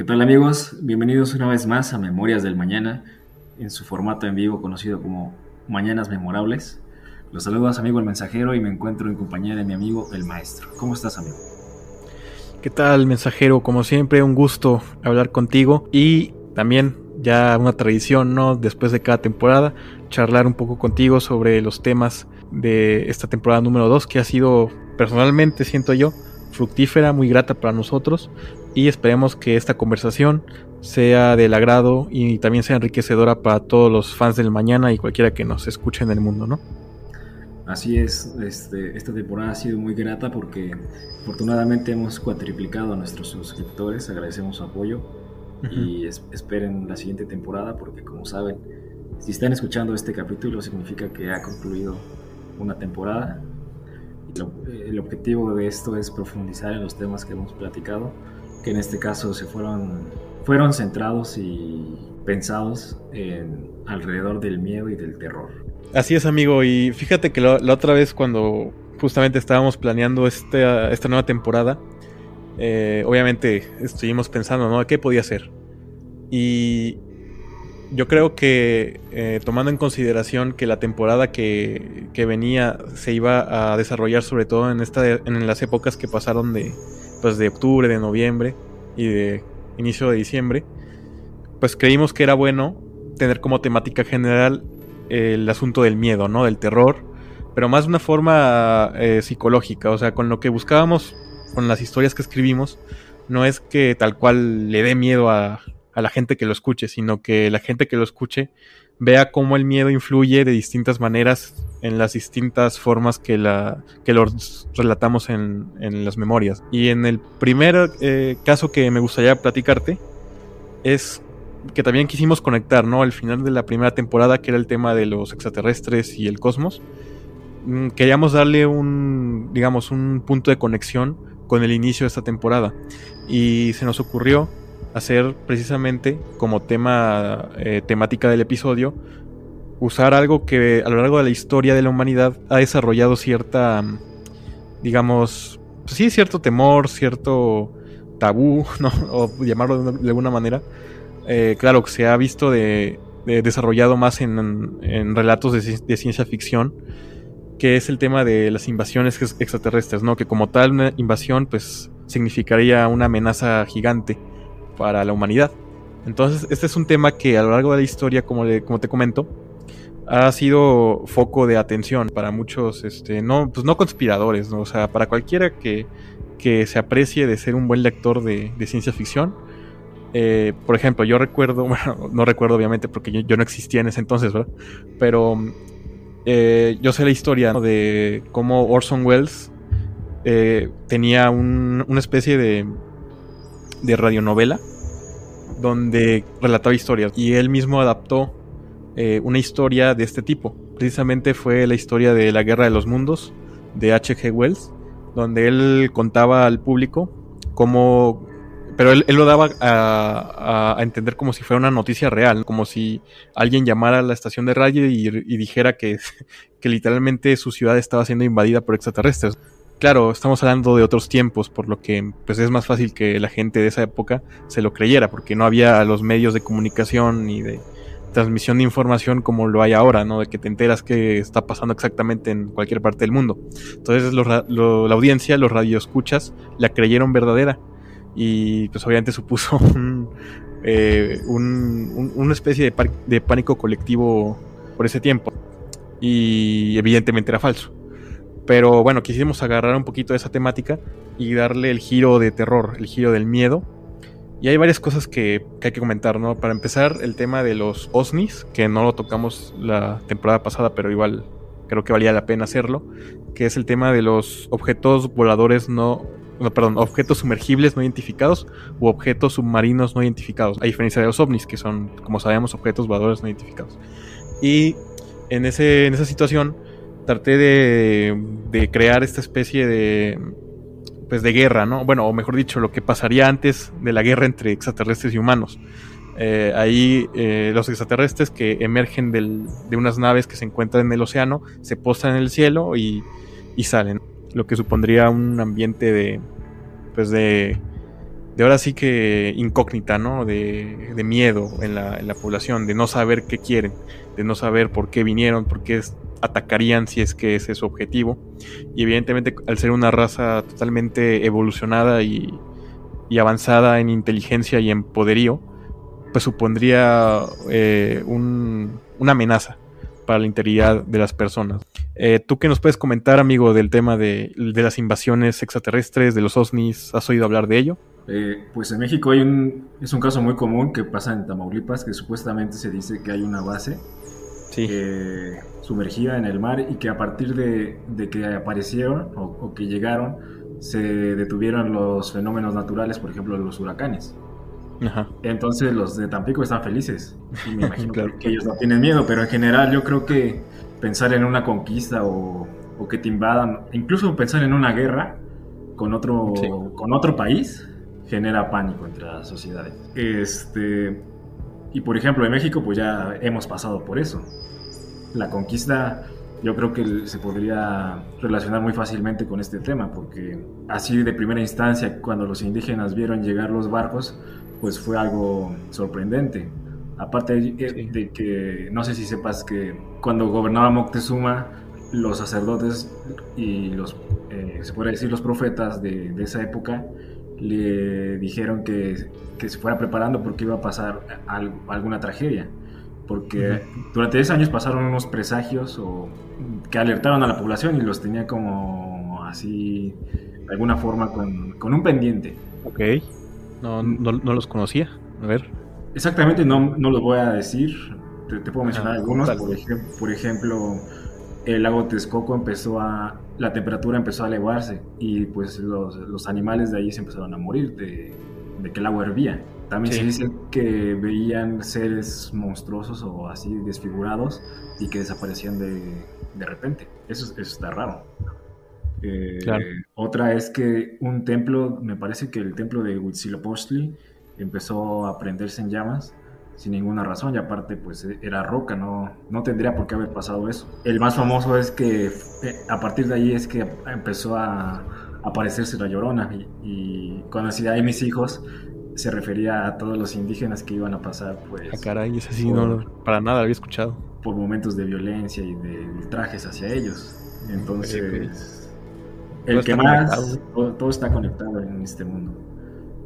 ¿Qué tal amigos? Bienvenidos una vez más a Memorias del Mañana, en su formato en vivo conocido como Mañanas Memorables. Los saludos amigo el mensajero y me encuentro en compañía de mi amigo el maestro. ¿Cómo estás amigo? ¿Qué tal mensajero? Como siempre un gusto hablar contigo y también ya una tradición, ¿no? Después de cada temporada, charlar un poco contigo sobre los temas de esta temporada número 2 que ha sido personalmente, siento yo, fructífera, muy grata para nosotros y esperemos que esta conversación sea del agrado y también sea enriquecedora para todos los fans del mañana y cualquiera que nos escuche en el mundo, ¿no? Así es, este, esta temporada ha sido muy grata porque afortunadamente hemos cuatriplicado a nuestros suscriptores, agradecemos su apoyo y esperen la siguiente temporada porque como saben, si están escuchando este capítulo significa que ha concluido una temporada. El objetivo de esto es profundizar en los temas que hemos platicado, que en este caso se fueron, fueron centrados y pensados en, alrededor del miedo y del terror. Así es, amigo, y fíjate que la, otra vez cuando justamente estábamos planeando esta, esta nueva temporada, eh, obviamente estuvimos pensando, ¿no? ¿Qué podía ser? Y yo creo que eh, tomando en consideración que la temporada que, que, venía se iba a desarrollar sobre todo en, esta, en las épocas que pasaron de, pues de octubre, de noviembre y de inicio de diciembre, pues creímos que era bueno tener como temática general el asunto del miedo, ¿no? Del terror, pero más de una forma eh, psicológica, o sea, con lo que buscábamos, con las historias que escribimos, no es que tal cual le dé miedo a, a la gente que lo escuche, sino que la gente que lo escuche vea cómo el miedo influye de distintas maneras en las distintas formas que, la, que lo relatamos en, en las memorias. Y en el primer eh, caso que me gustaría platicarte es que también quisimos conectar, ¿no? Al final de la primera temporada, que era el tema de los extraterrestres y el cosmos, mm, queríamos darle un, digamos, un punto de conexión con el inicio de esta temporada. Y se nos ocurrió hacer precisamente como tema eh, temática del episodio usar algo que a lo largo de la historia de la humanidad ha desarrollado cierta digamos pues sí cierto temor cierto tabú no o llamarlo de alguna manera. Eh, claro que se ha visto de, desarrollado más en, en relatos de, ciencia ficción que es el tema de las invasiones extraterrestres no que como tal invasión pues significaría una amenaza gigante para la humanidad. Entonces, este es un tema que a lo largo de la historia, como, como te comento, ha sido foco de atención para muchos, este, no, pues no conspiradores, ¿no? o sea, para cualquiera que, que se aprecie de ser un buen lector de, ciencia ficción. Eh, por ejemplo, yo recuerdo, bueno, no recuerdo obviamente porque yo, no existía en ese entonces, ¿verdad? Pero eh, yo sé la historia de cómo Orson Welles eh, tenía una especie de, de radionovela donde relataba historias y él mismo adaptó eh, una historia de este tipo. Precisamente fue la historia de la Guerra de los Mundos de H.G. Wells, donde él contaba al público cómo... Pero él, lo daba a, entender como si fuera una noticia real, como si alguien llamara a la estación de radio y, y dijera que, que literalmente su ciudad estaba siendo invadida por extraterrestres. Claro, estamos hablando de otros tiempos, por lo que pues es más fácil que la gente de esa época se lo creyera, porque no había los medios de comunicación ni de transmisión de información como lo hay ahora, ¿no? De que te enteras qué está pasando exactamente en cualquier parte del mundo. Entonces la audiencia, los radioescuchas, la creyeron verdadera y pues obviamente supuso eh, una especie de pánico colectivo por ese tiempo y evidentemente era falso. Pero bueno, quisimos agarrar un poquito de esa temática y darle el giro de terror, el giro del miedo. Y hay varias cosas que, hay que comentar, ¿no? Para empezar, el tema de los OSNIs, que no lo tocamos la temporada pasada, pero igual creo que valía la pena hacerlo, que es el tema de los objetos voladores no, no, perdón, objetos sumergibles no identificados u objetos submarinos no identificados, a diferencia de los ovnis, que son, como sabemos, objetos voladores no identificados. Y en, ese, en esa situación, traté de, crear esta especie de pues de guerra, ¿no? Bueno, o mejor dicho, lo que pasaría antes de la guerra entre extraterrestres y humanos. Eh, ahí eh, los extraterrestres que emergen de unas naves que se encuentran en el océano se posan en el cielo y, y salen, lo que supondría un ambiente de pues de, de ahora sí que incógnita, ¿no? De, de miedo en la, en la, población, de no saber qué quieren, de no saber por qué vinieron, por qué atacarían si es que ese es su objetivo. Y evidentemente al ser una raza totalmente evolucionada y, y avanzada en inteligencia y en poderío, pues supondría eh, un, una amenaza para la integridad de las personas. Eh, ¿Tú qué nos puedes comentar, amigo, del tema de, de, las invasiones extraterrestres, de los OSNIs? ¿Has oído hablar de ello? Eh, pues en México hay un, es un caso muy común que pasa en Tamaulipas, que supuestamente se dice que hay una base sí. Sumergida en el mar y que a partir de, de que aparecieron o, o que llegaron, se detuvieron los fenómenos naturales, por ejemplo los huracanes. Ajá. Entonces los de Tampico están felices. Y me imagino claro. que ellos no tienen miedo, pero en general yo creo que pensar en una conquista o, o que te invadan, incluso pensar en una guerra con otro, sí. con otro país, genera pánico entre las sociedades. Este, y por ejemplo en México pues ya hemos pasado por eso. La conquista yo creo que se podría relacionar muy fácilmente con este tema, porque así de primera instancia, cuando los indígenas vieron llegar los barcos, pues fue algo sorprendente. Aparte de, de que, no sé si sepas que cuando gobernaba Moctezuma, los sacerdotes y los, eh, se puede decir, los profetas de, de, esa época le dijeron que, que, se fuera preparando porque iba a pasar algo, alguna tragedia. Porque durante 10 años pasaron unos presagios o, que alertaron a la población y los tenía como así, de alguna forma, con, con un pendiente. Ok. No, no, no, los conocía. A ver. Exactamente, no, no los voy a decir. Te, te puedo mencionar ah, algunos. Por, ej por, ejemplo, el lago Texcoco empezó a. La temperatura empezó a elevarse y pues los, los animales de ahí se empezaron a morir de, de que el agua hervía. También sí. se dice que veían seres monstruosos o así desfigurados y que desaparecían de, de repente. Eso, eso está raro. Eh, claro. Otra es que un templo, me parece que el templo de Huitzilopochtli empezó a prenderse en llamas sin ninguna razón y aparte pues era roca, no, no tendría por qué haber pasado eso. El más famoso es que eh, a partir de ahí es que empezó a aparecerse la llorona y, y cuando decía ahí mis hijos se refería a todos los indígenas que iban a pasar pues... Ah, caray, es así, por, no, para nada había escuchado. Por momentos de violencia y de ultrajes hacia ellos. Entonces... Okay, okay el que más, todo, todo, está conectado en este mundo.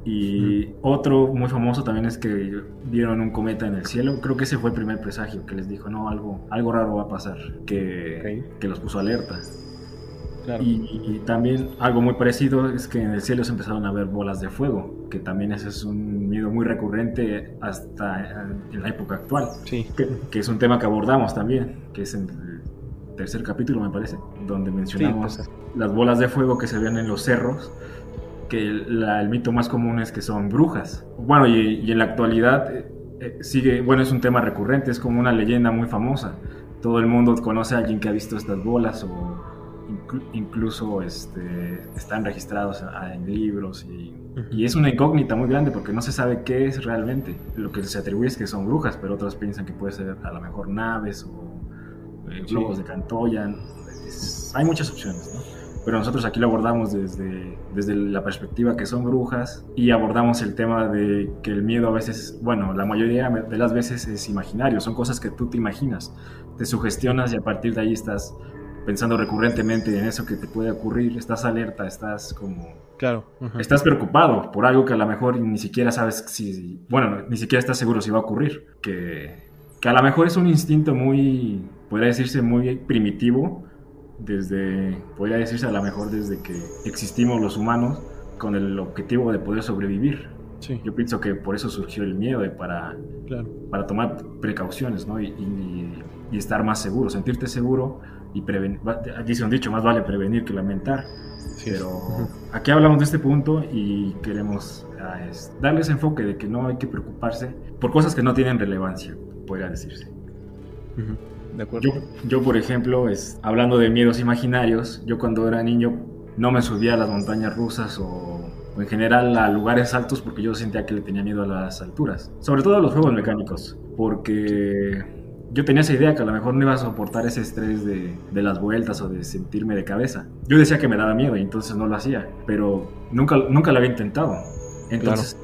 Y mm. otro muy famoso también es que vieron un cometa en el cielo. Creo que ese fue el primer presagio que les dijo, no, algo, algo raro va a pasar, que, okay. que los puso alerta. Claro. Y, y, también algo muy parecido es que en el cielo se empezaron a ver bolas de fuego, que también ese es un miedo muy recurrente hasta en la época actual, sí. que, que, es un tema que abordamos también, que es en el tercer capítulo me parece, donde mencionamos sí, pues, las bolas de fuego que se ven en los cerros, que la, el mito más común es que son brujas. Bueno, y, y en la actualidad eh, eh, sigue, bueno, es un tema recurrente, es como una leyenda muy famosa. Todo el mundo conoce a alguien que ha visto estas bolas o incluso este, están registrados en libros y, uh -huh. y, es una incógnita muy grande porque no se sabe qué es realmente. Lo que se atribuye es que son brujas, pero otros piensan que puede ser a lo mejor naves o eh, globos sí. de Cantoya. Es, hay muchas opciones, ¿no? pero nosotros aquí lo abordamos desde, desde la perspectiva que son brujas y abordamos el tema de que el miedo a veces, bueno, la mayoría de las veces es imaginario, son cosas que tú te imaginas, te sugestionas y a partir de ahí estás pensando recurrentemente en eso que te puede ocurrir, estás alerta, estás como... Claro. Uh -huh. Estás preocupado por algo que a lo mejor ni siquiera sabes si, bueno, ni siquiera estás seguro si va a ocurrir, que, que a lo mejor es un instinto muy, podría decirse muy primitivo, desde, podría decirse a lo mejor desde que existimos los humanos con el objetivo de poder sobrevivir. Sí. Yo pienso que por eso surgió el miedo, de para, claro. para tomar precauciones ¿no? y, y, y, estar más seguro, sentirte seguro y prevenir. Dice un dicho, más vale prevenir que lamentar. Sí. Pero aquí hablamos de este punto y queremos uh, es, darles enfoque de que no hay que preocuparse por cosas que no tienen relevancia, podría decirse. Uh -huh. Yo, yo, por ejemplo, es, hablando de miedos imaginarios, yo cuando era niño no me subía a las montañas rusas o, o, en general a lugares altos porque yo sentía que le tenía miedo a las alturas. Sobre todo a los juegos mecánicos, porque yo tenía esa idea que a lo mejor no iba a soportar ese estrés de, de, las vueltas o de sentirme de cabeza. Yo decía que me daba miedo y entonces no lo hacía, pero nunca, nunca lo había intentado. Entonces,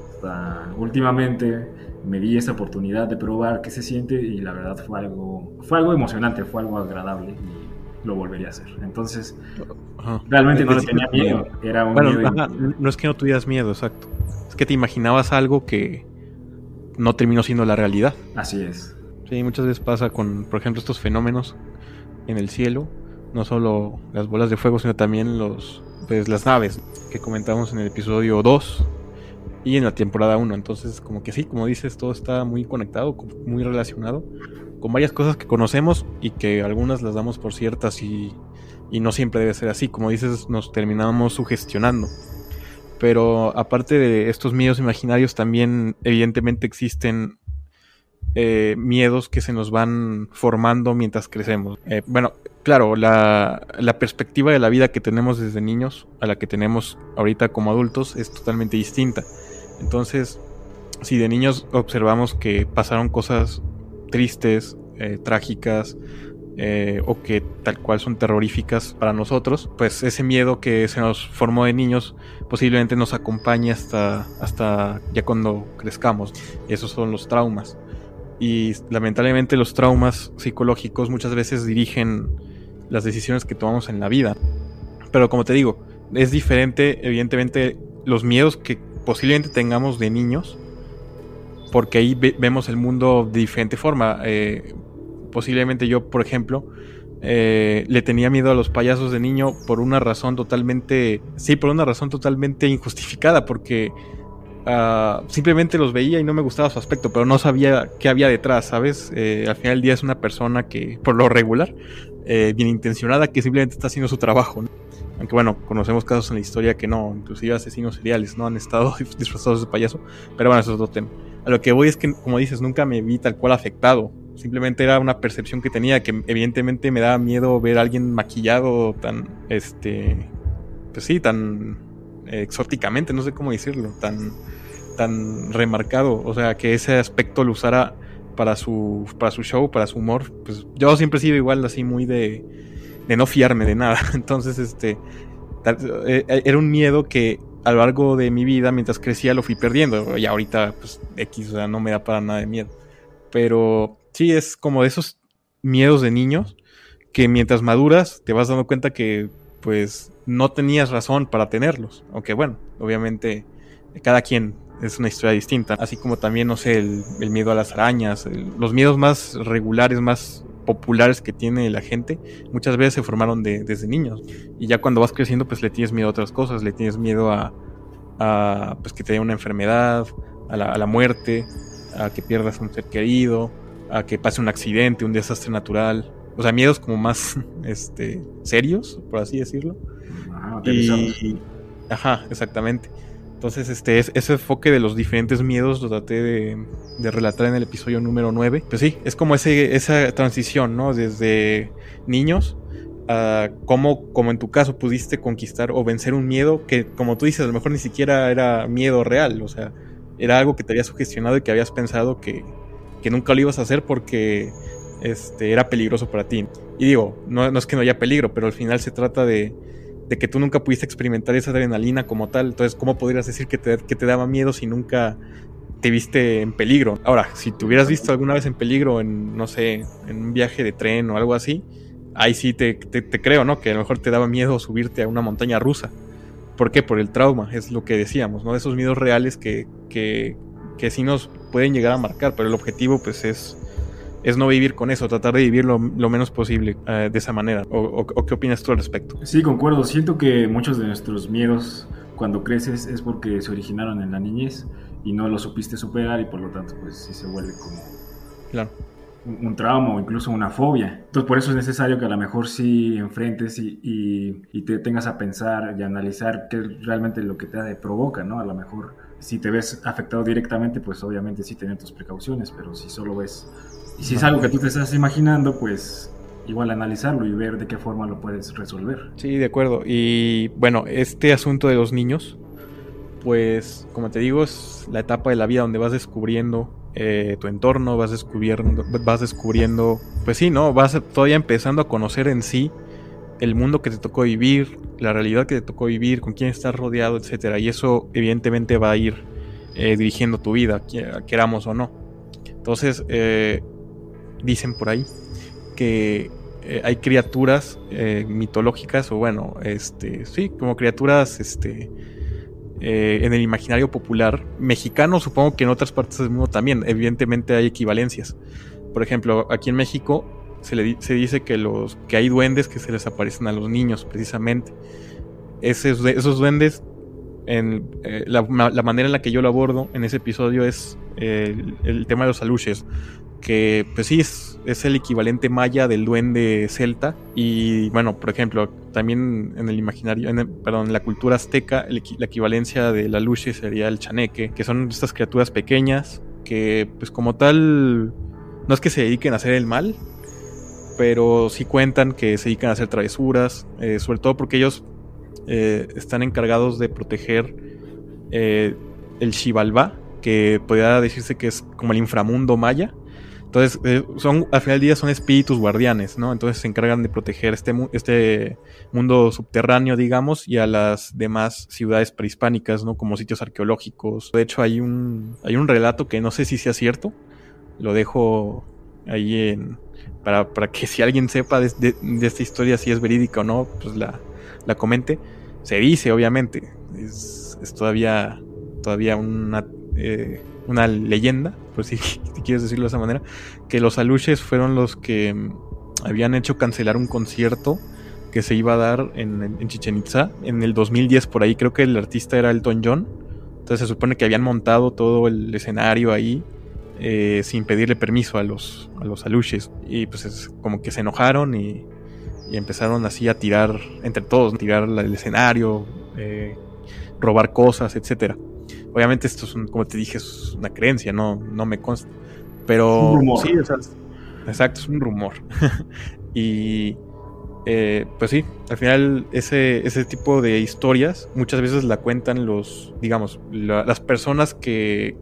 últimamente me di esa oportunidad de probar qué se siente y la verdad fue algo, fue algo emocionante, fue algo agradable y lo volvería a hacer. Entonces, realmente no le tenía miedo, era un miedo. no es que no tuvieras miedo, exacto. Es que te imaginabas algo que no terminó siendo la realidad. Así es. Sí, muchas veces pasa con, por ejemplo, estos fenómenos en el cielo, no solo las bolas de fuego, sino también los, pues, las naves que comentamos en el episodio 2 y en la temporada 1. Entonces, como que sí, como dices, todo está muy conectado, muy relacionado con varias cosas que conocemos y que algunas las damos por ciertas y, y no siempre debe ser así. Como dices, nos terminamos sugestionando. Pero aparte de estos miedos imaginarios, también evidentemente existen eh, miedos que se nos van formando mientras crecemos. Eh, bueno, claro, la, la, perspectiva de la vida que tenemos desde niños a la que tenemos ahorita como adultos es totalmente distinta. Entonces, si de niños observamos que pasaron cosas tristes, eh, trágicas, o que tal cual son terroríficas para nosotros, pues ese miedo que se nos formó de niños posiblemente nos acompañe hasta, hasta ya cuando crezcamos. Esos son los traumas. Y lamentablemente los traumas psicológicos muchas veces dirigen las decisiones que tomamos en la vida. Pero como te digo, es diferente, evidentemente, los miedos que posiblemente tengamos de niños, porque ahí vemos el mundo de diferente forma. Eh, posiblemente yo, por ejemplo, eh, le tenía miedo a los payasos de niño por una razón totalmente, sí, por una razón totalmente injustificada, porque uh, simplemente los veía y no me gustaba su aspecto, pero no sabía qué había detrás, ¿sabes? Eh, al final del día es una persona que, por lo regular, eh, bien intencionada, que simplemente está haciendo su trabajo. Aunque bueno, conocemos casos en la historia que no, inclusive asesinos seriales, ¿no? Han estado disfrazados de payaso, pero bueno, eso es otro tema. A lo que voy es que, como dices, nunca me vi tal cual afectado Simplemente era una percepción que tenía que evidentemente me daba miedo ver a alguien maquillado tan, este, pues sí, tan exóticamente, no sé cómo decirlo, tan, tan remarcado. O sea, que ese aspecto lo usara para su, para su show, para su humor. Pues yo siempre he sido igual así muy de, de no fiarme de nada. Entonces, este, eh, era un miedo que a lo largo de mi vida, mientras crecía, lo fui perdiendo. Y ahorita, pues, X, o sea, no me da para nada de miedo. Pero sí, es como de esos miedos de niños que mientras maduras te vas dando cuenta que pues no tenías razón para tenerlos. Aunque bueno, obviamente cada quien es una historia distinta. Así como también, no sé, el, miedo a las arañas, los miedos más regulares, más populares que tiene la gente, muchas veces se formaron desde niños. Y ya cuando vas creciendo, pues le tienes miedo a otras cosas, le tienes miedo a, pues que te dé una enfermedad, a la, a la muerte, a que pierdas un ser querido, a que pase un accidente, un desastre natural. O sea, miedos como más este, serios, por así decirlo. Ah, y, ajá, exactamente. Entonces, este, es, ese enfoque de los diferentes miedos lo traté de, de, relatar en el episodio número 9. Pues sí, es como ese, esa transición, ¿no? Desde niños a cómo, como en tu caso, pudiste conquistar o vencer un miedo que, como tú dices, a lo mejor ni siquiera era miedo real. O sea, era algo que te había sugestionado y que habías pensado que, que nunca lo ibas a hacer porque este, era peligroso para ti. Y digo, no, es que no haya peligro, pero al final se trata de, que tú nunca pudiste experimentar esa adrenalina como tal. Entonces, ¿cómo podrías decir que te, que te daba miedo si nunca te viste en peligro? Ahora, si te hubieras visto alguna vez en peligro en, no sé, en un viaje de tren o algo así, ahí sí te, te creo, ¿no? Que a lo mejor te daba miedo subirte a una montaña rusa. ¿Por qué? Por el trauma, es lo que decíamos, ¿no? Esos miedos reales que, que, que sí nos pueden llegar a marcar, pero el objetivo pues es, es no vivir con eso, tratar de vivir lo, menos posible eh, de esa manera. O, qué opinas tú al respecto? Sí, concuerdo. Siento que muchos de nuestros miedos cuando creces es porque se originaron en la niñez y no lo supiste superar y por lo tanto pues sí se vuelve como claro. un, trauma o incluso una fobia. Entonces por eso es necesario que a lo mejor sí enfrentes y, y, te tengas a pensar y analizar qué es realmente lo que te provoca, ¿no? A lo mejor si te ves afectado directamente, pues obviamente sí tener tus precauciones, pero si solo ves, y si es algo que tú te estás imaginando, pues igual analizarlo y ver de qué forma lo puedes resolver. Sí, de acuerdo. Y bueno, este asunto de los niños, pues como te digo, es la etapa de la vida donde vas descubriendo eh, tu entorno, vas descubriendo, vas descubriendo, pues sí, ¿no? Vas todavía empezando a conocer en sí el mundo que te tocó vivir, la realidad que te tocó vivir, con quién estás rodeado, etcétera. Y eso evidentemente va a ir eh, dirigiendo tu vida, queramos o no. Entonces, eh, dicen por ahí que eh, hay criaturas mitológicas, o bueno, este, sí, como criaturas, este, en el imaginario popular mexicano, supongo que en otras partes del mundo también, evidentemente hay equivalencias. Por ejemplo, aquí en México se, le, se dice que, los, que hay duendes que se les aparecen a los niños, precisamente. Esos duendes, eh, la, manera en la que yo lo abordo en ese episodio es el, tema de los aluches, que pues sí es, es, el equivalente maya del duende celta. Y bueno, por ejemplo, también en el imaginario, perdón, en la cultura azteca, la equivalencia del aluche sería el chaneque, que son estas criaturas pequeñas que pues como tal no es que se dediquen a hacer el mal, pero sí cuentan que se dedican a hacer travesuras, eh, sobre todo porque ellos eh, están encargados de proteger eh, el Xibalbá, que podría decirse que es como el inframundo maya. Entonces, son, al final del día son espíritus guardianes, ¿no? Entonces se encargan de proteger este, este mundo subterráneo, digamos, y a las demás ciudades prehispánicas, ¿no? Como sitios arqueológicos. De hecho, hay un, hay un relato que no sé si sea cierto, lo dejo ahí en, para, que si alguien sepa de, esta historia, si es verídica o no, pues la, comente. Se dice, obviamente, es, todavía, todavía una, eh, una leyenda, por si, quieres decirlo de esa manera, que los aluches fueron los que mm, habían hecho cancelar un concierto que se iba a dar en, en Chichen Itza en el 2010 por ahí, creo que el artista era Elton John. Entonces se supone que habían montado todo el escenario ahí eh, sin pedirle permiso a los, a los aluches. Y pues es como que se enojaron y, empezaron así a tirar entre todos, tirar el escenario, eh, robar cosas, etcétera. Obviamente esto es, como te dije, es una creencia, no, no me consta. Pero sí, exacto, es un rumor. y eh, pues sí, al final ese, ese tipo de historias muchas veces la cuentan los, digamos, las personas que,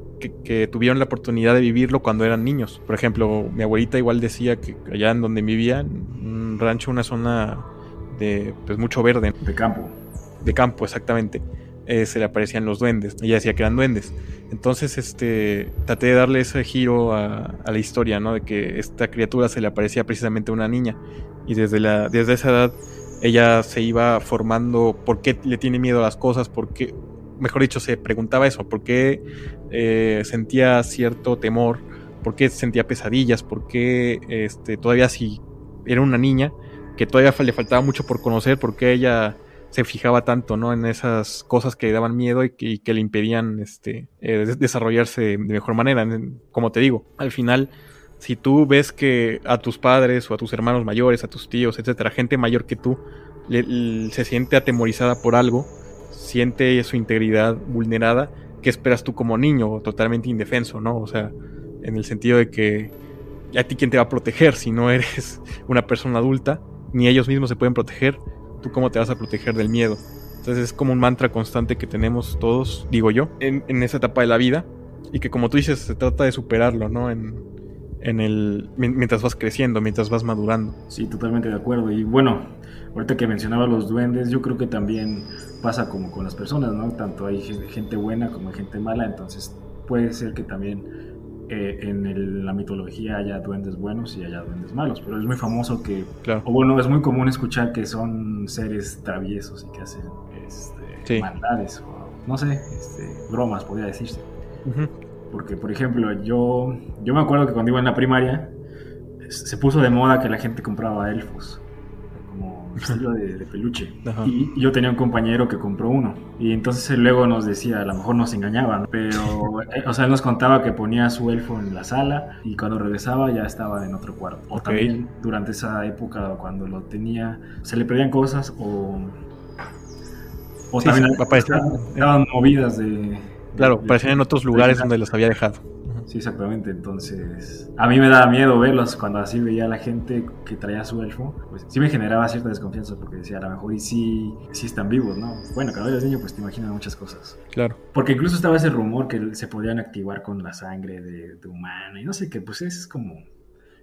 que, tuvieron la oportunidad de vivirlo cuando eran niños. Por ejemplo, mi abuelita igual decía que allá en donde vivía, un rancho, una zona de pues mucho verde. De campo. De campo, exactamente. Eh, se le aparecían los duendes. Ella decía que eran duendes. Entonces, este, traté de darle ese giro a, la historia, ¿no? De que esta criatura se le aparecía precisamente a una niña. Y desde, la, desde esa edad ella se iba formando por qué le tiene miedo a las cosas, por qué, mejor dicho, se preguntaba eso, por qué eh, sentía cierto temor, por qué sentía pesadillas, por qué este, todavía si era una niña, que todavía le faltaba mucho por conocer, por qué ella se fijaba tanto ¿no? en esas cosas que le daban miedo y que, le impedían este, eh, desarrollarse de mejor manera. Como te digo, al final, si tú ves que a tus padres o a tus hermanos mayores, a tus tíos, etcétera, gente mayor que tú, se siente atemorizada por algo, siente su integridad vulnerada, ¿qué esperas tú como niño totalmente indefenso, no? O sea, en el sentido de que a ti quién te va a proteger si no eres una persona adulta, ni ellos mismos se pueden proteger, tú cómo te vas a proteger del miedo. Entonces es como un mantra constante que tenemos todos, digo yo, en, esa etapa de la vida y que como tú dices se trata de superarlo, ¿no? En, en el mientras vas creciendo, mientras vas madurando. Sí, totalmente de acuerdo. Y bueno, ahorita que mencionaba los duendes, yo creo que también pasa como con las personas, ¿no? Tanto hay gente buena como hay gente mala, entonces puede ser que también eh, en la mitología haya duendes buenos y haya duendes malos, pero es muy famoso que, claro. o bueno, es muy común escuchar que son seres traviesos y que hacen este, maldades, o, no sé, este, bromas, podría decirse. Porque, por ejemplo, yo, yo me acuerdo que cuando iba en la primaria, se puso de moda que la gente compraba elfos, estilo de, peluche. Y yo tenía un compañero que compró uno. Y entonces él luego nos decía, a lo mejor nos engañaban, pero, eh, o sea, él nos contaba que ponía su elfo en la sala y cuando regresaba ya estaba en otro cuarto. O también durante esa época, cuando lo tenía, se le perdían cosas o... O también estaban movidas de, Claro, parecían en otros lugares donde los había dejado. Sí, exactamente. Entonces, a mí me daba miedo verlos cuando así veía a la gente que traía su elfo. Pues sí me generaba cierta desconfianza porque decía, a lo mejor y sí, sí están vivos, ¿no? Bueno, cada vez niño, pues te imaginas muchas cosas. Claro. Porque incluso estaba ese rumor que se podían activar con la sangre de, de humano y no sé qué, pues es como.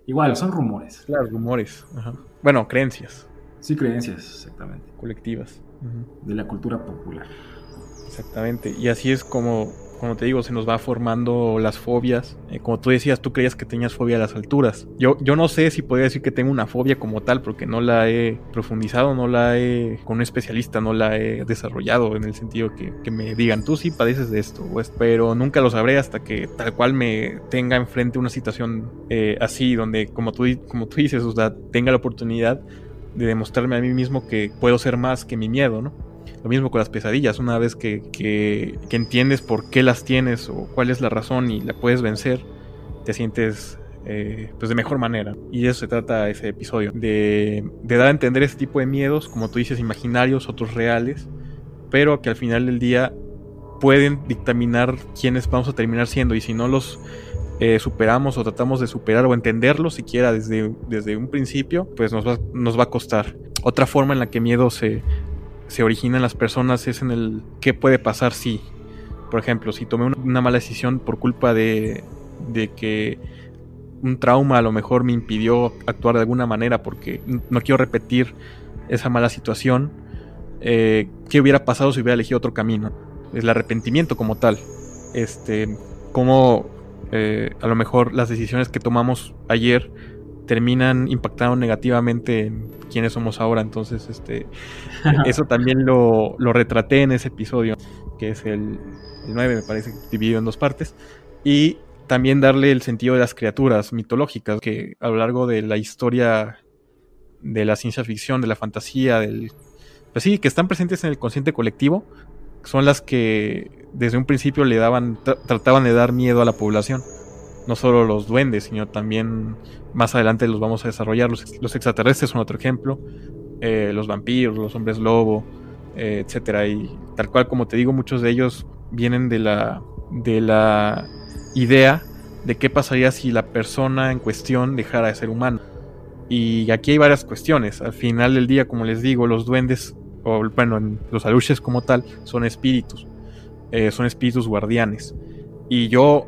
Igual, son rumores. Claro, rumores. Ajá. Bueno, creencias. Sí, creencias, exactamente. Colectivas. De la cultura popular. Exactamente. Y así es como como te digo, se nos va formando las fobias. Eh, como tú decías, tú creías que tenías fobia a las alturas. Yo, yo no sé si podría decir que tengo una fobia como tal, porque no la he profundizado, no la he, con un especialista, no la he desarrollado en el sentido que, me digan, tú sí padeces de esto, pero nunca lo sabré hasta que tal cual me tenga enfrente una situación eh, así, donde como tú, como tú dices, o sea, tenga la oportunidad de demostrarme a mí mismo que puedo ser más que mi miedo, ¿no? Lo mismo con las pesadillas, una vez que, que, entiendes por qué las tienes o cuál es la razón y la puedes vencer, te sientes eh, pues de mejor manera. Y de eso se trata ese episodio, de, de, dar a entender ese tipo de miedos, como tú dices, imaginarios, otros reales, pero que al final del día pueden dictaminar quiénes vamos a terminar siendo y si no los eh, superamos o tratamos de superar o entenderlos siquiera desde, desde un principio, pues nos va, nos va a costar. Otra forma en la que miedo se, se origina en las personas es en el qué puede pasar si, por ejemplo, si tomé una, mala decisión por culpa de, de que un trauma a lo mejor me impidió actuar de alguna manera porque no quiero repetir esa mala situación, eh, ¿qué hubiera pasado si hubiera elegido otro camino? El arrepentimiento como tal. Este, como eh, a lo mejor las decisiones que tomamos ayer terminan impactando negativamente en quiénes somos ahora. Entonces, este, eso también lo, lo, retraté en ese episodio, que es el, 9, me parece, dividido en dos partes. Y también darle el sentido de las criaturas mitológicas que a lo largo de la historia de la ciencia ficción, de la fantasía, del... Pues sí, que están presentes en el consciente colectivo, son las que desde un principio le daban, trataban de dar miedo a la población no solo los duendes, sino también más adelante los vamos a desarrollar. Los, extraterrestres son otro ejemplo, eh, los vampiros, los hombres lobo, eh, etcétera. Y tal cual como te digo, muchos de ellos vienen de la, de la idea de qué pasaría si la persona en cuestión dejara de ser humano. Y aquí hay varias cuestiones. Al final del día, como les digo, los duendes, o bueno, los aluches como tal, son espíritus. Eh, son espíritus guardianes. Y yo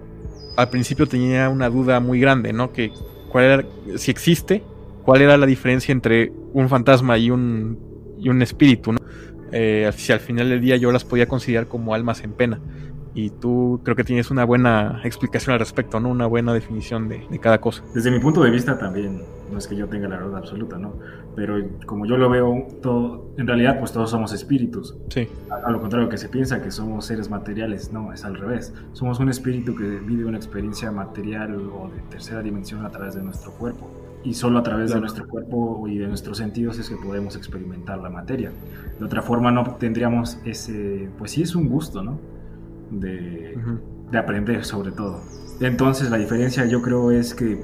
al principio tenía una duda muy grande, ¿no? Que cuál era, si existe, cuál era la diferencia entre un fantasma y un, y un espíritu, ¿no? Eh, si al final del día yo las podía considerar como almas en pena. Y tú creo que tienes una buena explicación al respecto, ¿no? Una buena definición de, cada cosa. Desde mi punto de vista también, no es que yo tenga la verdad absoluta, ¿no? Pero como yo lo veo, todo, en realidad pues todos somos espíritus. Sí. A, lo contrario que se piensa que somos seres materiales, no, es al revés. Somos un espíritu que vive una experiencia material o de tercera dimensión a través de nuestro cuerpo y solo a través de nuestro cuerpo y de nuestros sentidos es que podemos experimentar la materia. De otra forma no tendríamos ese, pues sí es un gusto, ¿no? De, aprender sobre todo. Entonces la diferencia yo creo es que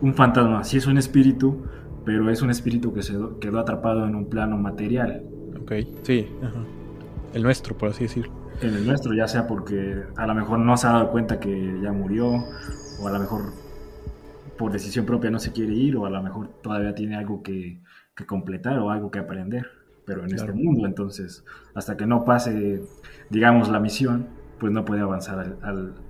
un fantasma sí es un espíritu, pero es un espíritu que se quedó atrapado en un plano material. Ok, sí, el nuestro, por así decirlo. En el nuestro, ya sea porque a lo mejor no se ha dado cuenta que ya murió, o a lo mejor por decisión propia no se quiere ir, o a lo mejor todavía tiene algo que, completar o algo que aprender. Pero en este mundo, entonces, hasta que no pase, digamos, la misión, pues no puede avanzar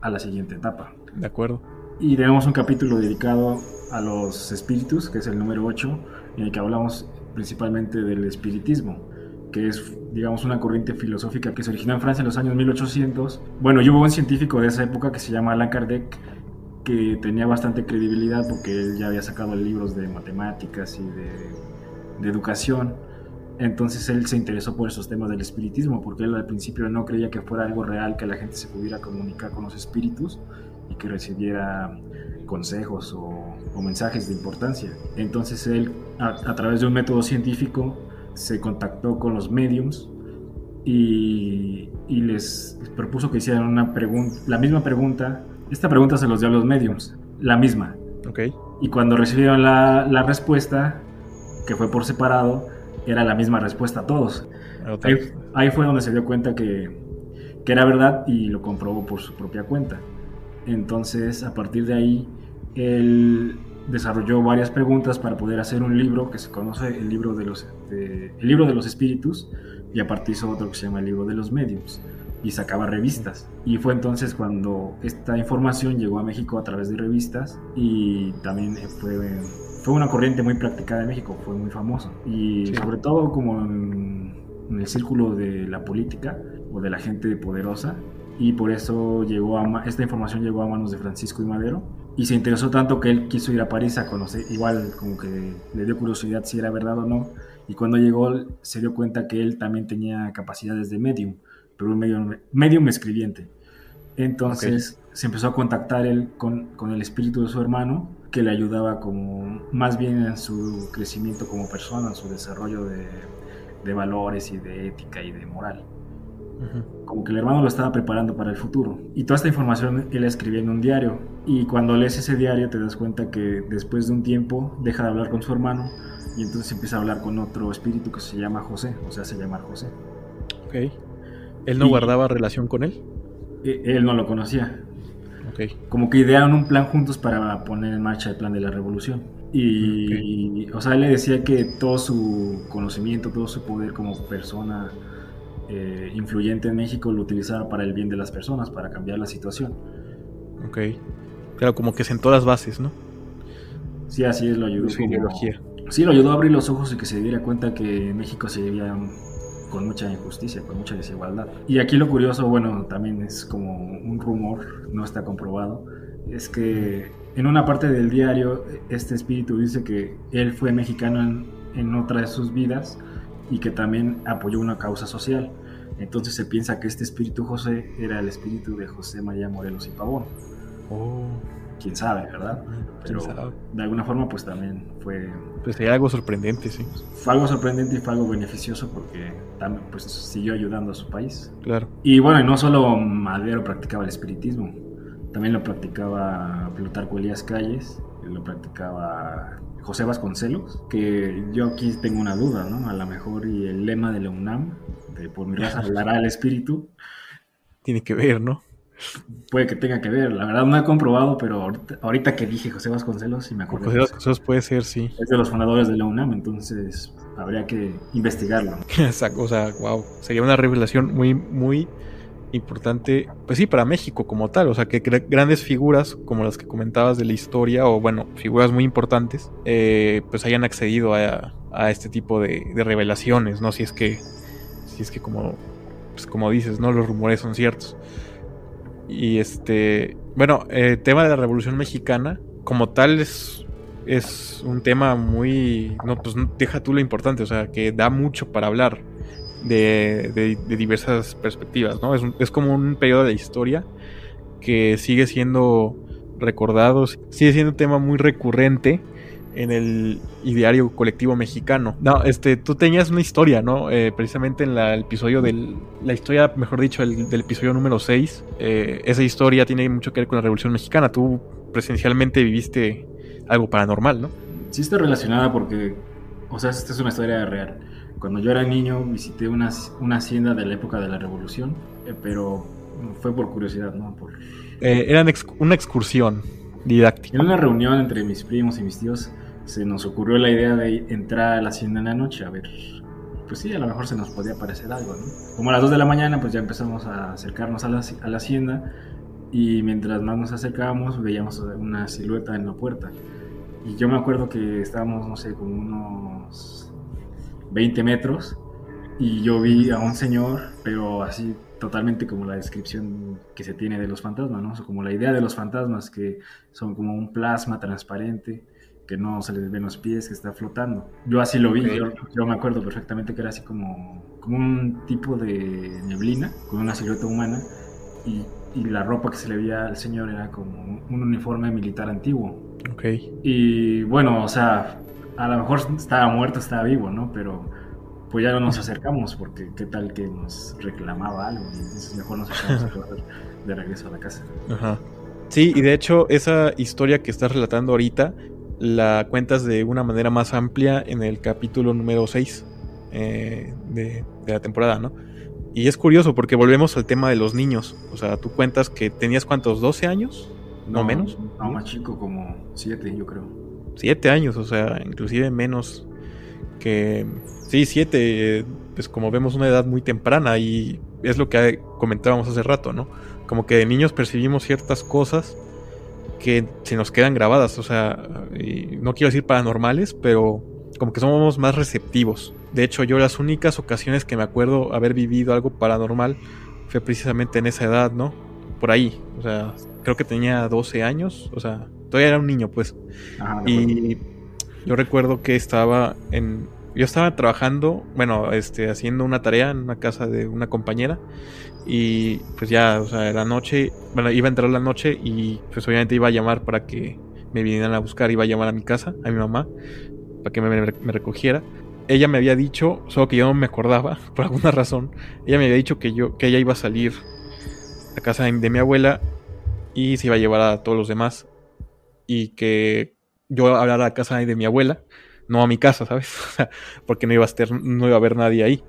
a la siguiente etapa. De acuerdo. Y tenemos un capítulo dedicado a los espíritus, que es el número 8, en el que hablamos principalmente del espiritismo, que es, digamos, una corriente filosófica que se originó en Francia en los años 1800. Bueno, yo hubo un científico de esa época que se llama Allan Kardec, que tenía bastante credibilidad porque él ya había sacado libros de matemáticas y de, de educación entonces él se interesó por esos temas del espiritismo, porque él al principio no creía que fuera algo real que la gente se pudiera comunicar con los espíritus y que recibiera consejos o, mensajes de importancia. Entonces él, a, través de un método científico, se contactó con los mediums y, les propuso que hicieran una pregunta, la misma pregunta. Esta pregunta se los dio a los mediums, la misma. Okay. Y cuando recibieron la, la respuesta, que fue por separado, era la misma respuesta a todos. Ahí, fue donde se dio cuenta que, que, era verdad y lo comprobó por su propia cuenta. Entonces, a partir de ahí, él desarrolló varias preguntas para poder hacer un libro que se conoce el libro de los, el libro de los espíritus y aparte hizo otro que se llama el libro de los medios y sacaba revistas. Y fue entonces cuando esta información llegó a México a través de revistas y también fue fue una corriente muy practicada en México, fue muy famoso. Y sobre todo como en, el círculo de la política o de la gente poderosa. Y por eso llegó a, esta información llegó a manos de Francisco y Madero. Y se interesó tanto que él quiso ir a París a conocer, igual como que le dio curiosidad si era verdad o no. Y cuando llegó se dio cuenta que él también tenía capacidades de medium, pero un medium, medium escribiente. Entonces se empezó a contactar él con, con, el espíritu de su hermano, que le ayudaba como más bien en su crecimiento como persona, en su desarrollo de, de valores y de ética y de moral. Como que el hermano lo estaba preparando para el futuro. Y toda esta información él escribía en un diario. Y cuando lees ese diario te das cuenta que después de un tiempo deja de hablar con su hermano y entonces empieza a hablar con otro espíritu que se llama José, o sea, se llama José. Ok. ¿Él no guardaba relación con él? E, él no lo conocía. Como que idearon un plan juntos para poner en marcha el plan de la revolución. Y, o sea, él le decía que todo su conocimiento, todo su poder como persona eh, influyente en México lo utilizaba para el bien de las personas, para cambiar la situación. Ok. Claro, como que sentó las bases, ¿no? Sí, así es, lo ayudó. Su ideología. Sí, lo ayudó a abrir los ojos y que se diera cuenta que México se vivía con mucha injusticia, con mucha desigualdad. Y aquí lo curioso, bueno, también es como un rumor, no está comprobado, es que en una parte del diario este espíritu dice que él fue mexicano en, en otra de sus vidas y que también apoyó una causa social. Entonces se piensa que este espíritu José era el espíritu de José María Morelos y Pavón. Oh quién sabe, ¿verdad? Pero de alguna forma pues también fue... Pues sería algo sorprendente, sí. Fue algo sorprendente y fue algo beneficioso porque también pues siguió ayudando a su país. Claro. Y bueno, y no solo Madero practicaba el espiritismo, también lo practicaba Plutarco Elías Calles, lo practicaba José Vasconcelos, que yo aquí tengo una duda, ¿no? A lo mejor y el lema de la UNAM, de por mi raza hablará el espíritu. Tiene que ver, ¿no? Puede que tenga que ver. La verdad no he comprobado, pero ahorita, que dije José Vasconcelos, sí me acuerdo. José Vasconcelos puede ser, sí. Es de los fundadores de la UNAM, entonces habría que investigarlo. Exacto, o sea, wow. Sería una revelación muy, muy importante, pues sí, para México como tal. O sea, que grandes figuras como las que comentabas de la historia, o bueno, figuras muy importantes, eh, pues hayan accedido a, este tipo de, de, revelaciones, ¿no? Si es que, si es que como, pues como dices, ¿no? Los rumores son ciertos. Y este, bueno, el tema de la Revolución Mexicana, como tal, es, es un tema muy, no, pues deja tú lo importante, o sea, que da mucho para hablar de, diversas perspectivas, ¿no? Es, es como un periodo de historia que sigue siendo recordado, sigue siendo un tema muy recurrente en el ideario colectivo mexicano. No, este, tú tenías una historia, ¿no? Eh, precisamente en el episodio del, la historia, mejor dicho, del episodio número 6, eh, esa historia tiene mucho que ver con la Revolución Mexicana. Tú presencialmente viviste algo paranormal, ¿no? Sí está relacionada porque, o sea, esta es una historia real. Cuando yo era niño visité una, una hacienda de la época de la Revolución, eh, pero fue por curiosidad, ¿no? Por... era una excursión didáctica. En una reunión entre mis primos y mis tíos se nos ocurrió la idea de entrar a la hacienda en la noche a ver, pues sí, a lo mejor se nos podía parecer algo, ¿no? Como a las 2 de la mañana, pues ya empezamos a acercarnos a la, a la hacienda y mientras más nos acercábamos veíamos una silueta en la puerta. Y yo me acuerdo que estábamos, no sé, como unos 20 metros y yo vi a un señor, pero así totalmente como la descripción que se tiene de los fantasmas, ¿no? O como la idea de los fantasmas que son como un plasma transparente que no se les ven los pies, que está flotando. Yo así lo vi, yo, me acuerdo perfectamente que era así como, como un tipo de neblina con una silueta humana y, y, la ropa que se le veía al señor era como un uniforme militar antiguo. Ok. Y bueno, o sea, a lo mejor estaba muerto, estaba vivo, ¿no? Pero pues ya no nos acercamos porque qué tal que nos reclamaba algo y entonces mejor nos echamos de regreso a la casa. Ajá. Sí, y de hecho esa historia que estás relatando ahorita la cuentas de una manera más amplia en el capítulo número 6 eh, de, la temporada, ¿no? Y es curioso porque volvemos al tema de los niños. O sea, tú cuentas que tenías cuántos, 12 años, no, menos. No, más chico, como 7, yo creo. 7 años, o sea, inclusive menos que... Sí, 7, pues como vemos una edad muy temprana y es lo que comentábamos hace rato, ¿no? Como que de niños percibimos ciertas cosas que se nos quedan grabadas. O sea, no quiero decir paranormales, pero como que somos más receptivos. De hecho, yo las únicas ocasiones que me acuerdo haber vivido algo paranormal fue precisamente en esa edad, ¿no? Por ahí. O sea, creo que tenía 12 años. O sea, todavía era un niño, pues. y yo recuerdo que estaba en. Yo estaba trabajando, bueno, este, haciendo una tarea en una casa de una compañera. Y pues ya, o sea, la noche, bueno, iba a entrar la noche y pues obviamente iba a llamar para que me vinieran a buscar, iba a llamar a mi casa, a mi mamá, para que me, recogiera. Ella me había dicho, solo que yo no me acordaba, por alguna razón, ella me había dicho que yo, que ella iba a salir a casa de, mi abuela y se iba a llevar a todos los demás. Y que yo hablara a casa de mi abuela, no a mi casa, ¿sabes? porque no iba a estar, no iba a haber nadie ahí.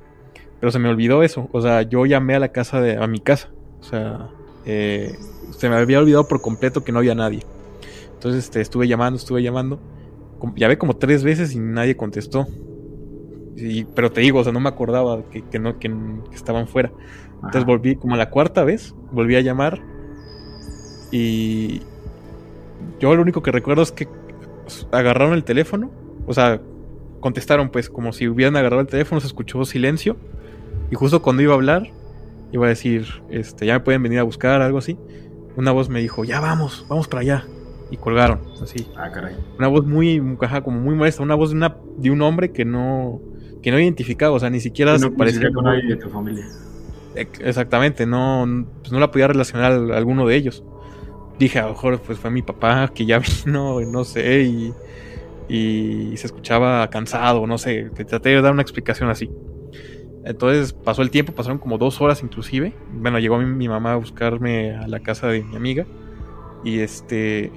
Pero se me olvidó eso. O sea, yo llamé a la casa de. a mi casa. O sea, eh, se me había olvidado por completo que no había nadie. Entonces este, estuve llamando, estuve llamando. Llamé como tres veces y nadie contestó. Y, pero te digo, o sea, no me acordaba que, no, que, estaban fuera. Entonces volví, como a la cuarta vez, volví a llamar. Y yo lo único que recuerdo es que agarraron el teléfono. O sea, contestaron pues como si hubieran agarrado el teléfono, se escuchó silencio. Y justo cuando iba a hablar, iba a decir, este, ya me pueden venir a buscar, algo así. Una voz me dijo, ya vamos, vamos para allá. Y colgaron, así. Ah, caray. Una voz muy, como muy molesta, una voz de, una, de un hombre que no, que no identificaba, o sea, ni siquiera se parecía con nadie de tu familia. Exactamente, no, pues no la podía relacionar a alguno de ellos. Dije, a lo mejor pues fue mi papá que ya vino, no sé, y, y se escuchaba cansado, no sé, te traté de dar una explicación así. Entonces pasó el tiempo, pasaron como dos horas inclusive. Bueno, llegó mi, mamá a buscarme a la casa de mi amiga. Y este,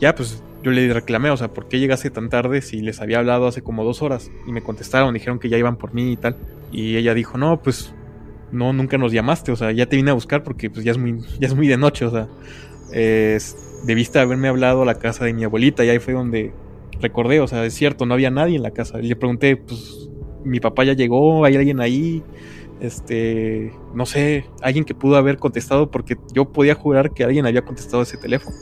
ya pues yo le reclamé, o sea, ¿por qué llegaste tan tarde si les había hablado hace como dos horas? Y me contestaron, dijeron que ya iban por mí y tal. Y ella dijo, no, pues no, nunca nos llamaste, o sea, ya te vine a buscar porque pues ya es muy, ya es muy de noche, o sea, debiste haberme hablado a la casa de mi abuelita y ahí fue donde recordé, o sea, es cierto, no había nadie en la casa. Y le pregunté, pues mi papá ya llegó, hay alguien ahí, este, no sé, alguien que pudo haber contestado porque yo podía jurar que alguien había contestado ese teléfono.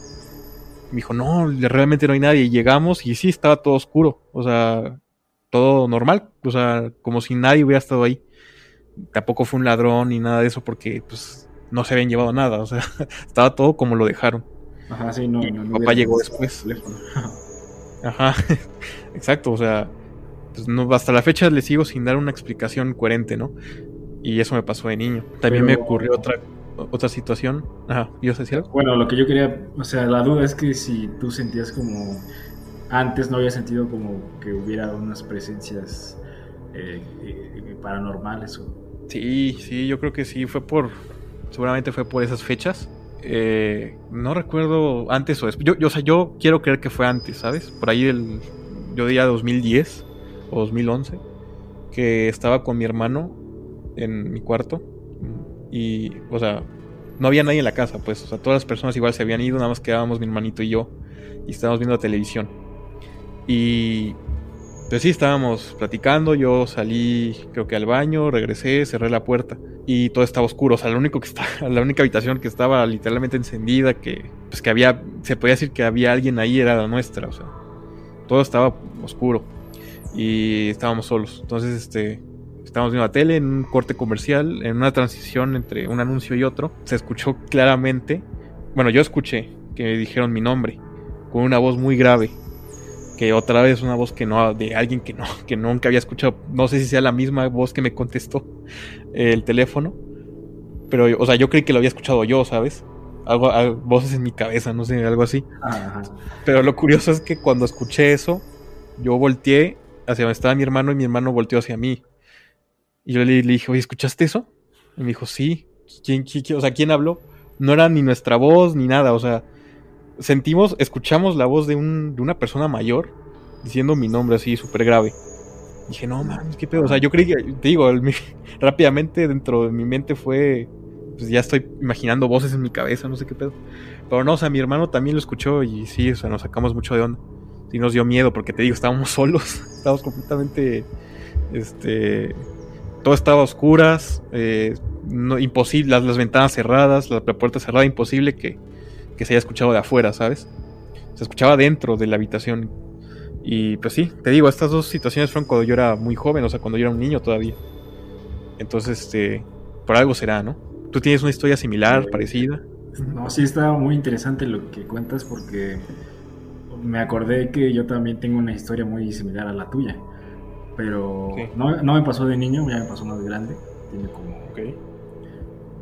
Me dijo, no, realmente no hay nadie. Y llegamos y sí, estaba todo oscuro, o sea, todo normal, o sea, como si nadie hubiera estado ahí. Tampoco fue un ladrón ni nada de eso porque, pues, no se habían llevado nada, o sea, estaba todo como lo dejaron. Ajá, sí, no, mi papá llegó después. Ajá, exacto, o sea, pues no, hasta la fecha le sigo sin dar una explicación coherente, ¿no? Y eso me pasó de niño. También me ocurrió otra otra situación. Ajá, ¿yo algo? Bueno, lo que yo quería, o sea, la duda es que si tú sentías como antes no había sentido como que hubiera unas presencias eh, eh, paranormales o... Sí, sí, yo creo que sí, fue por, seguramente fue por esas fechas. Eh, no recuerdo antes o después. Yo, yo, o sea, yo quiero creer que fue antes, ¿sabes? Por ahí el, yo diría 2010 o 2011, que estaba con mi hermano en mi cuarto y, o sea, no había nadie en la casa, pues, o sea, todas las personas igual se habían ido, nada más quedábamos mi hermanito y yo y estábamos viendo la televisión. Y pues sí, estábamos platicando, yo salí creo que al baño, regresé, cerré la puerta y todo estaba oscuro, o sea, lo único que estaba, la única habitación que estaba literalmente encendida, que pues que había, se podía decir que había alguien ahí era la nuestra, o sea, todo estaba oscuro y estábamos solos. Entonces, este, estábamos viendo la tele en un corte comercial, en una transición entre un anuncio y otro. Se escuchó claramente, bueno, yo escuché que dijeron mi nombre con una voz muy grave. Que otra vez una voz que no, de alguien que no, que nunca había escuchado. No sé si sea la misma voz que me contestó el teléfono. Pero, o sea, yo creí que lo había escuchado yo, ¿sabes? Algo, voces en mi cabeza, no sé, algo así. Pero lo curioso es que cuando escuché eso, yo volteé hacia donde estaba mi hermano y mi hermano volteó hacia mí. Y yo le, dije, oye, ¿escuchaste eso? Y me dijo, sí. ¿Quién, quién, o sea, ¿quién habló? No era ni nuestra voz ni nada, o sea, sentimos, escuchamos la voz de, un, de una persona mayor diciendo mi nombre así, súper grave. dije, no mames, qué pedo. O sea, yo creí que, te digo, rápidamente dentro de mi mente fue, pues ya estoy imaginando voces en mi cabeza, no sé qué pedo. Pero no, o sea, mi hermano también lo escuchó y sí, o sea, nos sacamos mucho de onda sí nos dio miedo porque te digo, estábamos solos, estábamos completamente, este, todo estaba a oscuras, eh, no, imposible, las, ventanas cerradas, la, puerta cerrada, imposible que, se haya escuchado de afuera, ¿sabes? se escuchaba dentro de la habitación. Y pues sí, te digo, estas dos situaciones fueron cuando yo era muy joven, o sea, cuando yo era un niño todavía. Entonces, este, por algo será, ¿no? ¿Tú tienes una historia similar, parecida? No, sí está muy interesante lo que cuentas porque me acordé que yo también tengo una historia muy similar a la tuya. Pero no, no, me pasó de niño, ya me pasó más grande. Tiene como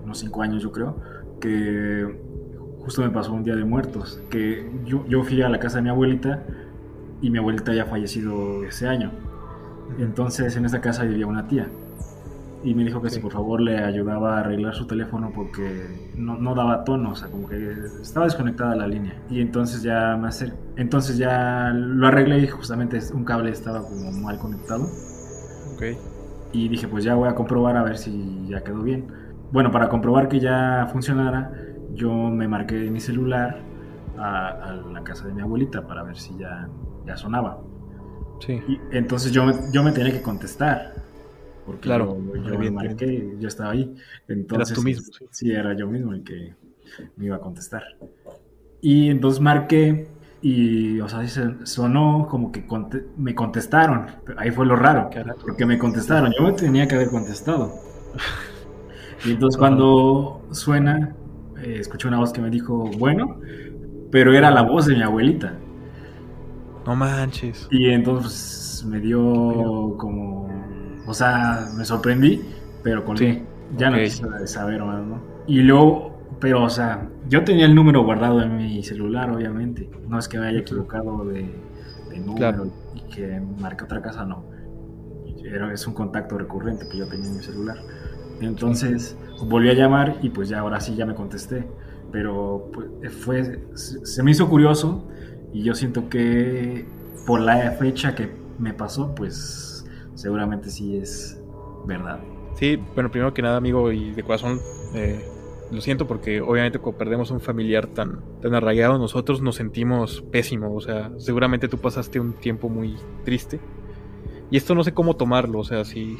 unos 5 años yo creo. Que justo me pasó un día de muertos. Que yo, yo fui a la casa de mi abuelita y mi abuelita ya ha fallecido ese año. Entonces en esa casa vivía una tía y me dijo que si por favor le ayudaba a arreglar su teléfono porque no, no, daba tono, o sea, como que estaba desconectada la línea. Y entonces ya me entonces ya lo arreglé y justamente un cable estaba como mal conectado. Ok. Y dije, pues ya voy a comprobar a ver si ya quedó bien. Bueno, para comprobar que ya funcionara, yo me marqué mi celular a, a la casa de mi abuelita para ver si ya, ya sonaba. Sí. Y entonces yo, yo me tenía que contestar porque claro, yo, yo marqué, yo estaba ahí. Entonces, Eras tú mismo. Sí. era yo mismo el que me iba a contestar. Y entonces marqué y, o sea, sonó como que me contestaron. Ahí fue lo raro, porque me contestaron. Yo me tenía que haber contestado. Y entonces cuando suena, eh, escuché una voz que me dijo, bueno, pero era la voz de mi abuelita. No manches. Y entonces me dio como o sea, me sorprendí, pero con sí. ya no quise saber más, ¿no? Y luego, pero, o sea, yo tenía el número guardado en mi celular, obviamente. No es que me haya equivocado de, de número Claro. y que marque otra casa, no. Era, es un contacto recurrente que yo tenía en mi celular. Entonces volví a llamar y pues ya ahora sí ya me contesté. Pero pues, fue, se me hizo curioso y yo siento que por la fecha que me pasó, pues seguramente sí es verdad. Sí, bueno, primero que nada, amigo, y de corazón, eh, lo siento porque obviamente cuando perdemos un familiar tan, tan arraigado, nosotros nos sentimos pésimo. O sea, seguramente tú pasaste un tiempo muy triste. Y esto no sé cómo tomarlo, o sea, si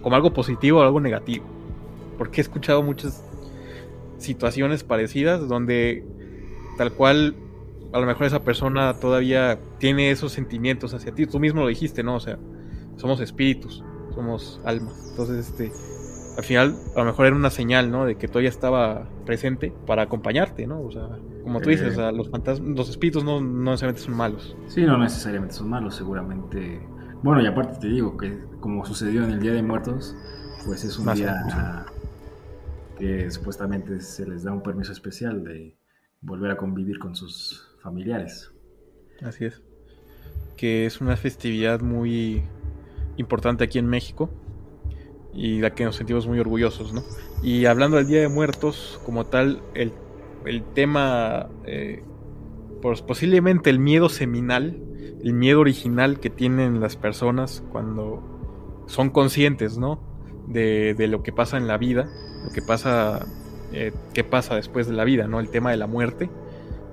como algo positivo o algo negativo. Porque he escuchado muchas situaciones parecidas donde tal cual a lo mejor esa persona todavía tiene esos sentimientos hacia ti. Tú mismo lo dijiste, ¿no? O sea, somos espíritus, somos almas. Entonces, este, al final, a lo mejor era una señal, ¿no? De que todavía estaba presente para acompañarte, ¿no? O sea, como tú dices, o sea, los fantasmas, los espíritus no, no necesariamente son malos. Sí, no necesariamente son malos, seguramente. Bueno, y aparte te digo que como sucedió en el Día de Muertos, pues es un Más día que supuestamente se les da un permiso especial de volver a convivir con sus familiares. Así es. Que es una festividad muy importante aquí en México y la que nos sentimos muy orgullosos, ¿no? Y hablando del Día de Muertos, como tal, el, el tema, eh, pues posiblemente el miedo seminal, el miedo original que tienen las personas cuando son conscientes, ¿no? De, de lo que pasa en la vida, lo que pasa, eh, qué pasa después de la vida, ¿no? El tema de la muerte.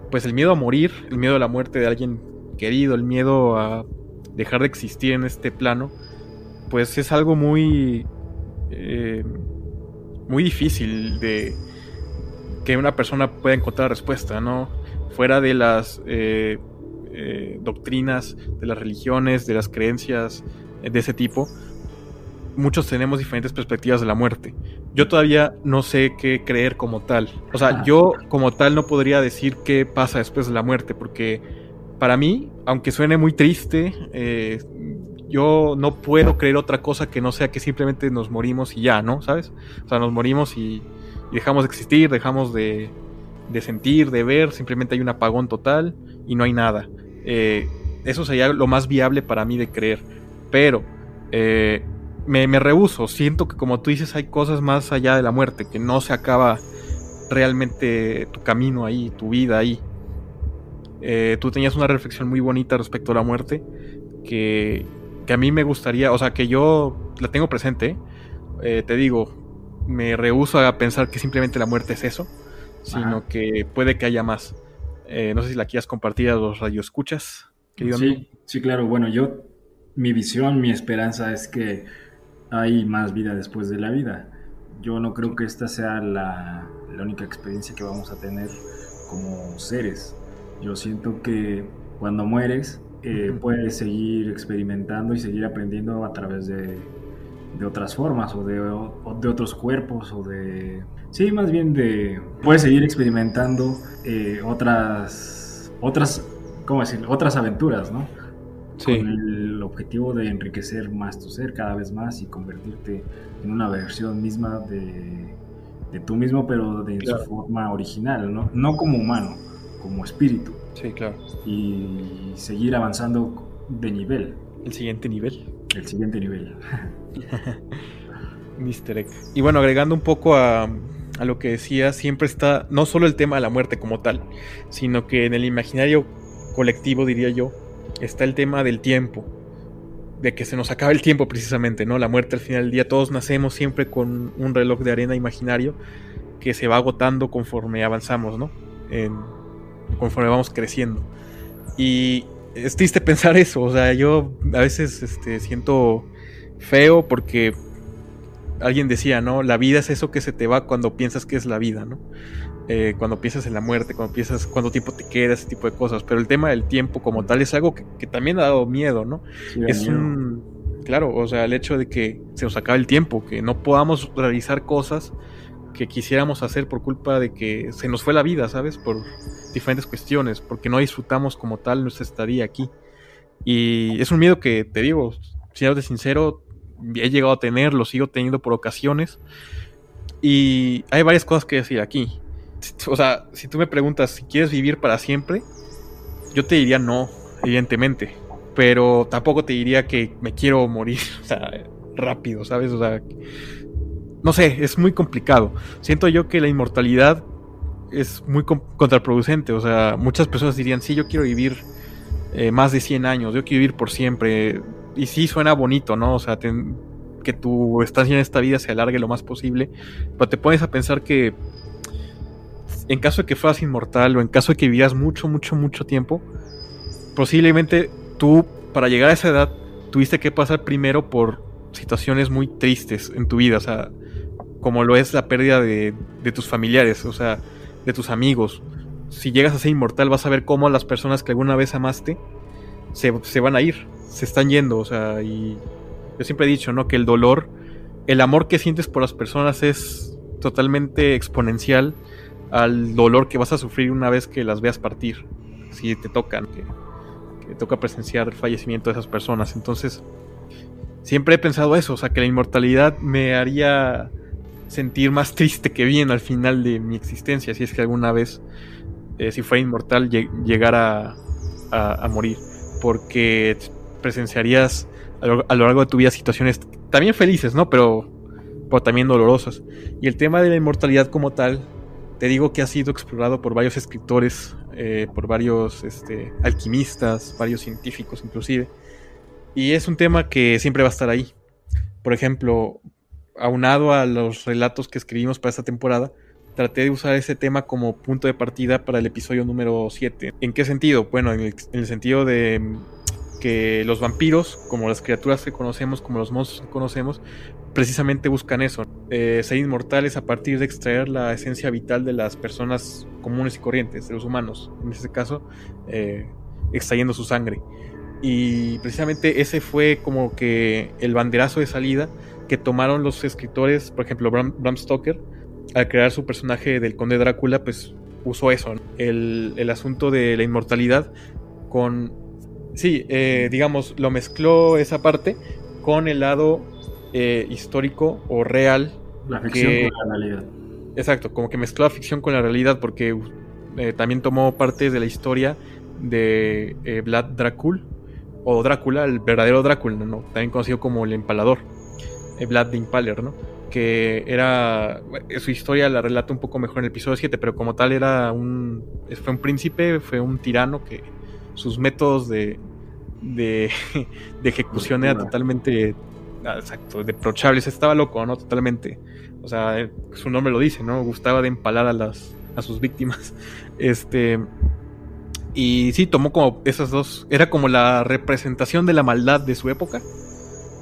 Pues el miedo a morir, el miedo a la muerte de alguien querido, el miedo a dejar de existir en este plano, pues es algo muy eh, muy difícil de que una persona pueda encontrar respuesta, ¿no? Fuera de las eh, eh, doctrinas, de las religiones, de las creencias de ese tipo, muchos tenemos diferentes perspectivas de la muerte. Yo todavía no sé qué creer como tal. O sea, yo como tal no podría decir qué pasa después de la muerte, porque para mí, aunque suene muy triste, eh, yo no puedo creer otra cosa que no sea que simplemente nos morimos y ya, ¿no? ¿Sabes? O sea, nos morimos y, dejamos de existir, dejamos de, de, sentir, de ver, simplemente hay un apagón total y no hay nada. Eh, eso sería lo más viable para mí de creer. Pero eh, me, me rehuso, siento que como tú dices hay cosas más allá de la muerte, que no se acaba realmente tu camino ahí, tu vida ahí. Eh, tú tenías una reflexión muy bonita respecto a la muerte que, que a mí me gustaría, o sea, que yo la tengo presente, eh, te digo, me rehuso a pensar que simplemente la muerte es eso, sino Ajá. que puede que haya más. Eh, no sé si la quieras compartir a los radioescuchas, querido sí, amigo. Sí, claro, bueno, yo, mi visión, mi esperanza es que hay más vida después de la vida. Yo no creo que esta sea la, la única experiencia que vamos a tener como seres. Yo siento que cuando mueres eh, puedes seguir experimentando y seguir aprendiendo a través de, de otras formas o de, de, otros cuerpos o de... Sí, más bien de... Puedes seguir experimentando eh, otras... otras ¿Cómo decir? Otras aventuras, ¿no? Con el objetivo de enriquecer más tu ser cada vez más y convertirte en una versión misma de, de tú mismo, pero de su forma original, ¿no? No como humano, como espíritu. Sí, claro. Y seguir avanzando de nivel. El siguiente nivel. El siguiente nivel. Mr. Egg. Y bueno, agregando un poco a, a lo que decía, siempre está no solo el tema de la muerte como tal, sino que en el imaginario colectivo, diría yo, está el tema del tiempo, de que se nos acaba el tiempo precisamente, ¿no? La muerte al final del día, todos nacemos siempre con un reloj de arena imaginario que se va agotando conforme avanzamos, ¿no? Conforme vamos creciendo. Y es triste pensar eso, o sea, yo a veces este, siento feo porque alguien decía, ¿no? La vida es eso que se te va cuando piensas que es la vida, ¿no? Eh, cuando piensas en la muerte, cuando piensas cuánto tiempo te queda, ese tipo de cosas. Pero el tema del tiempo como tal es algo que, también ha dado miedo, ¿no? es un... Claro, o sea, el hecho de que se nos acabe el tiempo, que no podamos realizar cosas que quisiéramos hacer por culpa de que se nos fue la vida, ¿sabes? Por diferentes cuestiones, porque no disfrutamos como tal nuestra estadía aquí. Y es un miedo que, te digo, de sincero, he llegado a tener, lo sigo teniendo por ocasiones. Y hay varias cosas que decir aquí. O sea, si tú me preguntas si quieres vivir para siempre, yo te diría no, evidentemente. Pero tampoco te diría que me quiero morir, o sea, rápido, ¿sabes? O sea, no sé, es muy complicado. Siento yo que la inmortalidad es muy contraproducente. O sea, muchas personas dirían, sí, yo quiero vivir eh, más de 100 años, yo quiero vivir por siempre. Y sí suena bonito, ¿no? O sea, que tu estancia en esta vida se alargue lo más posible. Pero te pones a pensar que en caso de que fueras inmortal o en caso de que vivieras mucho, mucho, mucho tiempo, posiblemente tú, para llegar a esa edad, tuviste que pasar primero por situaciones muy tristes en tu vida. O sea, como lo es la pérdida de, tus familiares, o sea, de tus amigos. Si llegas a ser inmortal vas a ver cómo las personas que alguna vez amaste se, van a ir, se están yendo, o sea, y yo siempre he dicho, ¿no? Que el dolor, el amor que sientes por las personas es totalmente exponencial al dolor que vas a sufrir una vez que las veas partir, si te tocan, que, que toca presenciar el fallecimiento de esas personas. Entonces, siempre he pensado eso, o sea, que la inmortalidad me haría sentir más triste que bien al final de mi existencia, si es que alguna vez, eh, si fuera inmortal, llegara a, morir, porque presenciarías a lo, largo de tu vida situaciones también felices, ¿no? Pero, pero también dolorosas. Y el tema de la inmortalidad como tal, te digo que ha sido explorado por varios escritores, eh, por varios este, alquimistas, varios científicos inclusive. Y es un tema que siempre va a estar ahí. Por ejemplo, aunado a los relatos que escribimos para esta temporada, traté de usar ese tema como punto de partida para el episodio número 7. ¿En qué sentido? Bueno, en el, sentido de mm, que los vampiros, como las criaturas que conocemos, como los monstruos que conocemos, precisamente buscan eso, eh, ser inmortales a partir de extraer la esencia vital de las personas comunes y corrientes, de los humanos, en este caso, eh, extrayendo su sangre. Y precisamente ese fue como que el banderazo de salida que tomaron los escritores, por ejemplo, Bram, Stoker, al crear su personaje del conde Drácula, pues usó eso, el, asunto de la inmortalidad con... Sí, eh, digamos, lo mezcló esa parte con el lado eh, histórico o real. La ficción con la realidad. Exacto, como que mezcló la ficción con la realidad porque eh, también tomó parte de la historia de Vlad Dracul o Drácula, el verdadero Drácula, ¿no? también conocido como el empalador. Vlad de Impaler, ¿no? Que era. Su historia la relata un poco mejor en el episodio 7, pero como tal era un. Fue un príncipe, fue un tirano que sus métodos de. de, de ejecución eran totalmente. Exacto, reprochables. Estaba loco, ¿no? Totalmente. O sea, su nombre lo dice, ¿no? Gustaba de empalar a las. a sus víctimas. Este. Y sí, tomó como esas dos. Era como la representación de la maldad de su época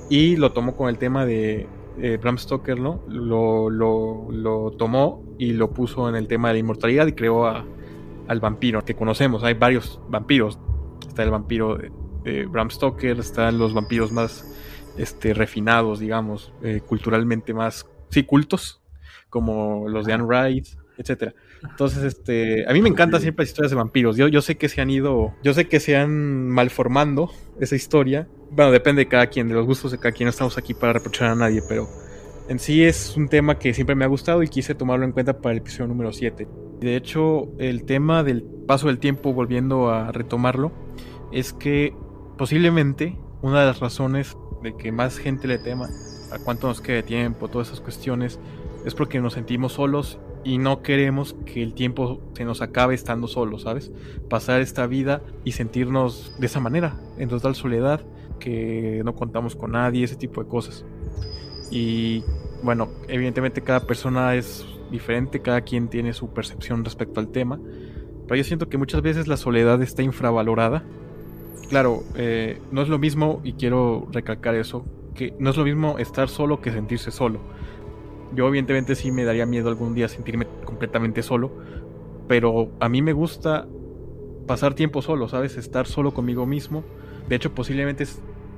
y lo tomó con el tema de eh, Bram Stoker, ¿no? Lo, lo, tomó y lo puso en el tema de la inmortalidad y creó a, al vampiro que conocemos. Hay varios vampiros. Está el vampiro de, Bram Stoker, están los vampiros más este, refinados, digamos, eh, culturalmente más, sí, cultos, como los de Anne Rice, etcétera. Entonces, este, a mí me encantan siempre las historias de vampiros. Yo, yo sé que se han ido, yo sé que se han malformando esa historia. Bueno, depende de cada quien, de los gustos de cada quien. No estamos aquí para reprochar a nadie, pero en sí es un tema que siempre me ha gustado y quise tomarlo en cuenta para el episodio número 7. De hecho, el tema del paso del tiempo, volviendo a retomarlo, es que posiblemente una de las razones de que más gente le tema a cuánto nos queda de tiempo, todas esas cuestiones, es porque nos sentimos solos y no queremos que el tiempo se nos acabe estando solos, ¿sabes? Pasar esta vida y sentirnos de esa manera, en total soledad, que no contamos con nadie, ese tipo de cosas. Y bueno, evidentemente cada persona es diferente, cada quien tiene su percepción respecto al tema, pero yo siento que muchas veces la soledad está infravalorada. Claro, eh, no es lo mismo, y quiero recalcar eso, que no es lo mismo estar solo que sentirse solo. Yo evidentemente sí me daría miedo algún día sentirme completamente solo, pero a mí me gusta pasar tiempo solo, ¿sabes? Estar solo conmigo mismo. De hecho, posiblemente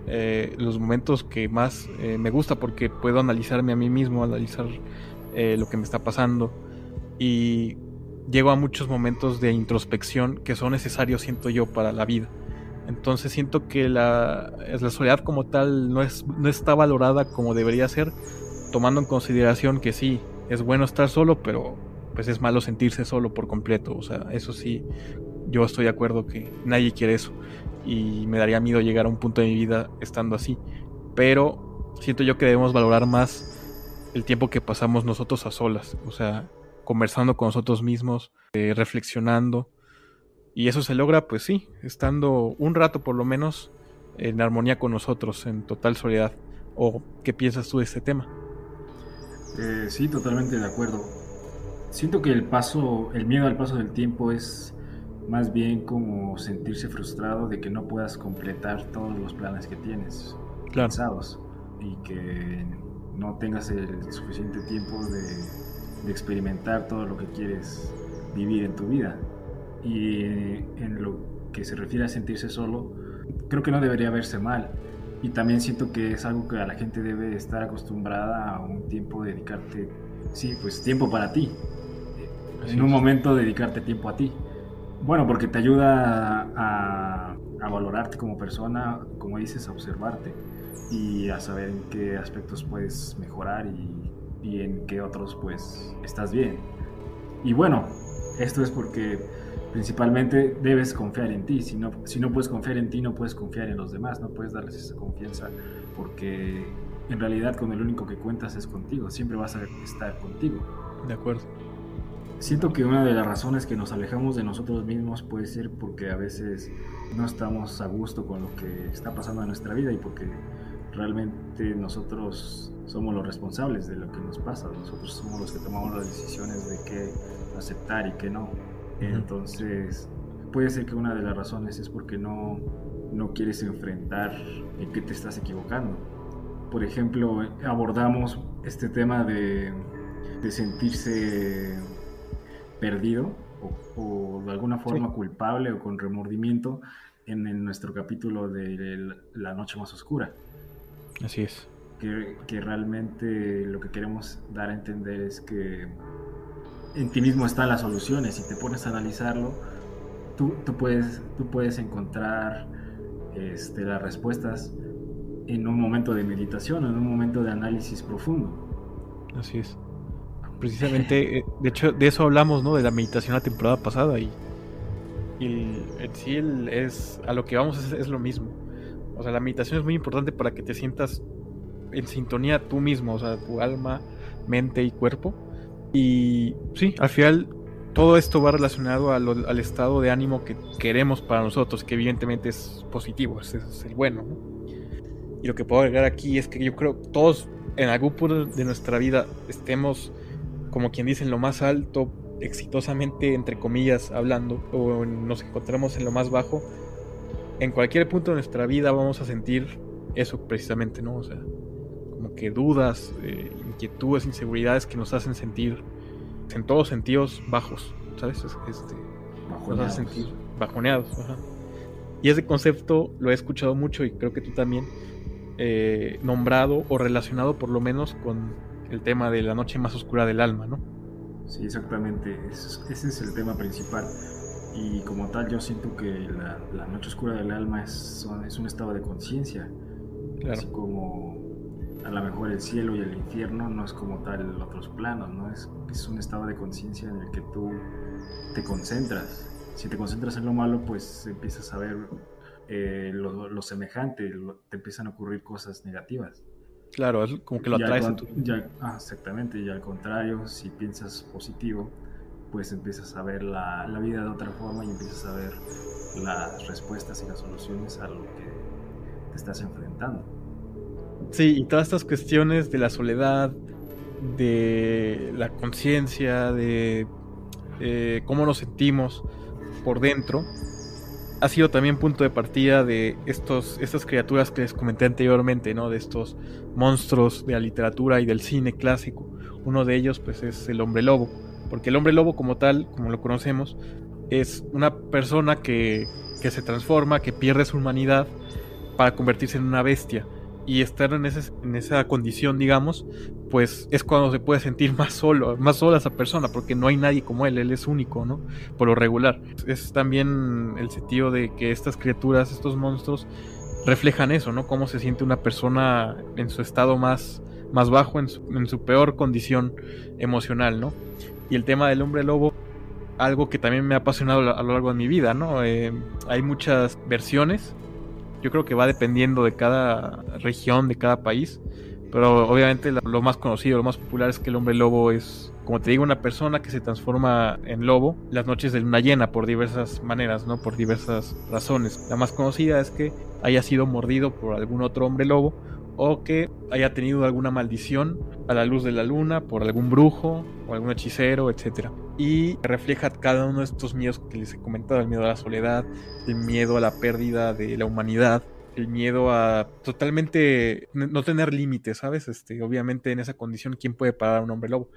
eh, los momentos que más eh, me gusta porque puedo analizarme a mí mismo, analizar eh, lo que me está pasando. Y llego a muchos momentos de introspección que son necesarios, siento yo, para la vida. Entonces siento que la, la soledad como tal no, es, no está valorada como debería ser, tomando en consideración que sí, es bueno estar solo, pero pues es malo sentirse solo por completo. O sea, eso sí, yo estoy de acuerdo que nadie quiere eso. Y me daría miedo llegar a un punto de mi vida estando así. Pero siento yo que debemos valorar más el tiempo que pasamos nosotros a solas, o sea, conversando con nosotros mismos, eh, reflexionando. Y eso se logra, pues sí, estando un rato por lo menos en armonía con nosotros, en total soledad. ¿O qué piensas tú de este tema? Eh, sí, totalmente de acuerdo. Siento que el paso, el miedo al paso del tiempo es más bien como sentirse frustrado de que no puedas completar todos los planes que tienes pensados y que no tengas el suficiente tiempo de, experimentar todo lo que quieres vivir en tu vida. Y en lo que se refiere a sentirse solo, creo que no debería verse mal. Y también siento que es algo que a la gente debe estar acostumbrada a un tiempo dedicarte, sí, pues tiempo para ti. en un momento dedicarte tiempo a ti. Bueno, porque te ayuda a, a valorarte como persona, como dices, a observarte y a saber en qué aspectos puedes mejorar y, y en qué otros pues estás bien. Y bueno, esto es porque principalmente debes confiar en ti. Si no, si no puedes confiar en ti, no puedes confiar en los demás, no puedes darles esa confianza porque en realidad con el único que cuentas es contigo, siempre vas a estar contigo. De acuerdo. Siento que una de las razones que nos alejamos de nosotros mismos puede ser porque a veces no estamos a gusto con lo que está pasando en nuestra vida y porque realmente nosotros somos los responsables de lo que nos pasa, nosotros somos los que tomamos las decisiones de qué aceptar y qué no. Entonces, puede ser que una de las razones es porque no, no quieres enfrentar en qué te estás equivocando. Por ejemplo, abordamos este tema de, de sentirse perdido o, de alguna forma culpable o con remordimiento en, en, nuestro capítulo de La Noche Más Oscura. Así es. Que, que, realmente lo que queremos dar a entender es que en ti mismo están las soluciones. Si te pones a analizarlo, tú, tú puedes, tú puedes encontrar este, las respuestas en un momento de meditación, en un momento de análisis profundo. Así es. Precisamente, eh, de hecho, de eso hablamos, ¿no? De la meditación la temporada pasada y, y en sí es a lo que vamos es, lo mismo o sea, la meditación es muy importante para que te sientas en sintonía tú mismo, o sea, tu alma, mente y cuerpo. Y sí, al final todo esto va relacionado al estado de ánimo que queremos para nosotros, que evidentemente es positivo, es, el bueno. Y lo que puedo agregar aquí es que yo creo que todos en algún punto de nuestra vida estemos, como quien dice, en lo más alto, exitosamente, entre comillas, hablando, o nos encontramos en lo más bajo, en cualquier punto de nuestra vida vamos a sentir eso precisamente, ¿no? O sea, como que dudas, eh, inquietudes, inseguridades que nos hacen sentir en todos sentidos bajos, ¿sabes? Este, bajoneados. sentir bajoneados. Y ese concepto lo he escuchado mucho y creo que tú también, eh, nombrado o relacionado por lo menos con el tema de la noche más oscura del alma, ¿no? Sí, exactamente. Ese es el tema principal. Y como tal, yo siento que la, noche oscura del alma es, es un estado de conciencia. Claro. Así como a lo mejor el cielo y el infierno no es como tal otros planos, ¿no? Es, es un estado de conciencia en el que tú te concentras. Si te concentras en lo malo, pues empiezas a ver eh, lo, semejante, te empiezan a ocurrir cosas negativas. Claro, es como que lo atraes. ah, exactamente, y al contrario, si piensas positivo, pues empiezas a ver la, la, vida de otra forma y empiezas a ver las respuestas y las soluciones a lo que te estás enfrentando. Sí, y todas estas cuestiones de la soledad, de la conciencia, de eh, cómo nos sentimos por dentro, ha sido también punto de partida de estos, estas criaturas que les comenté anteriormente, ¿no? De estos monstruos de la literatura y del cine clásico. Uno de ellos, pues, es el hombre lobo porque el hombre lobo como tal, como lo conocemos, es una persona que, se transforma, que pierde su humanidad para convertirse en una bestia. Y estar en, en esa condición, digamos, pues es cuando se puede sentir más solo, más sola esa persona, porque no hay nadie como él, él es único, ¿no? Por lo regular. Es también el sentido de que estas criaturas, estos monstruos, reflejan eso, ¿no? Cómo se siente una persona en su estado más, más bajo, en su, en su peor condición emocional, ¿no? y el tema del hombre lobo, algo que también me ha apasionado a lo largo de mi vida, ¿no? Eh, hay muchas versiones, yo creo que va dependiendo de cada región, de cada país, pero obviamente lo más conocido, lo más popular es que el hombre lobo es, como te digo, una persona que se transforma en lobo las noches de luna llena por diversas maneras, ¿no? Por diversas razones. La más conocida es que haya sido mordido por algún otro hombre lobo o que haya tenido alguna maldición a la luz de la luna por algún brujo o algún hechicero, etc. Y refleja cada uno de estos miedos que les he comentado, el miedo a la soledad, el miedo a la pérdida de la humanidad, el miedo a totalmente no tener límites, ¿sabes? Este, obviamente en esa condición, ¿quién puede parar a un hombre lobo?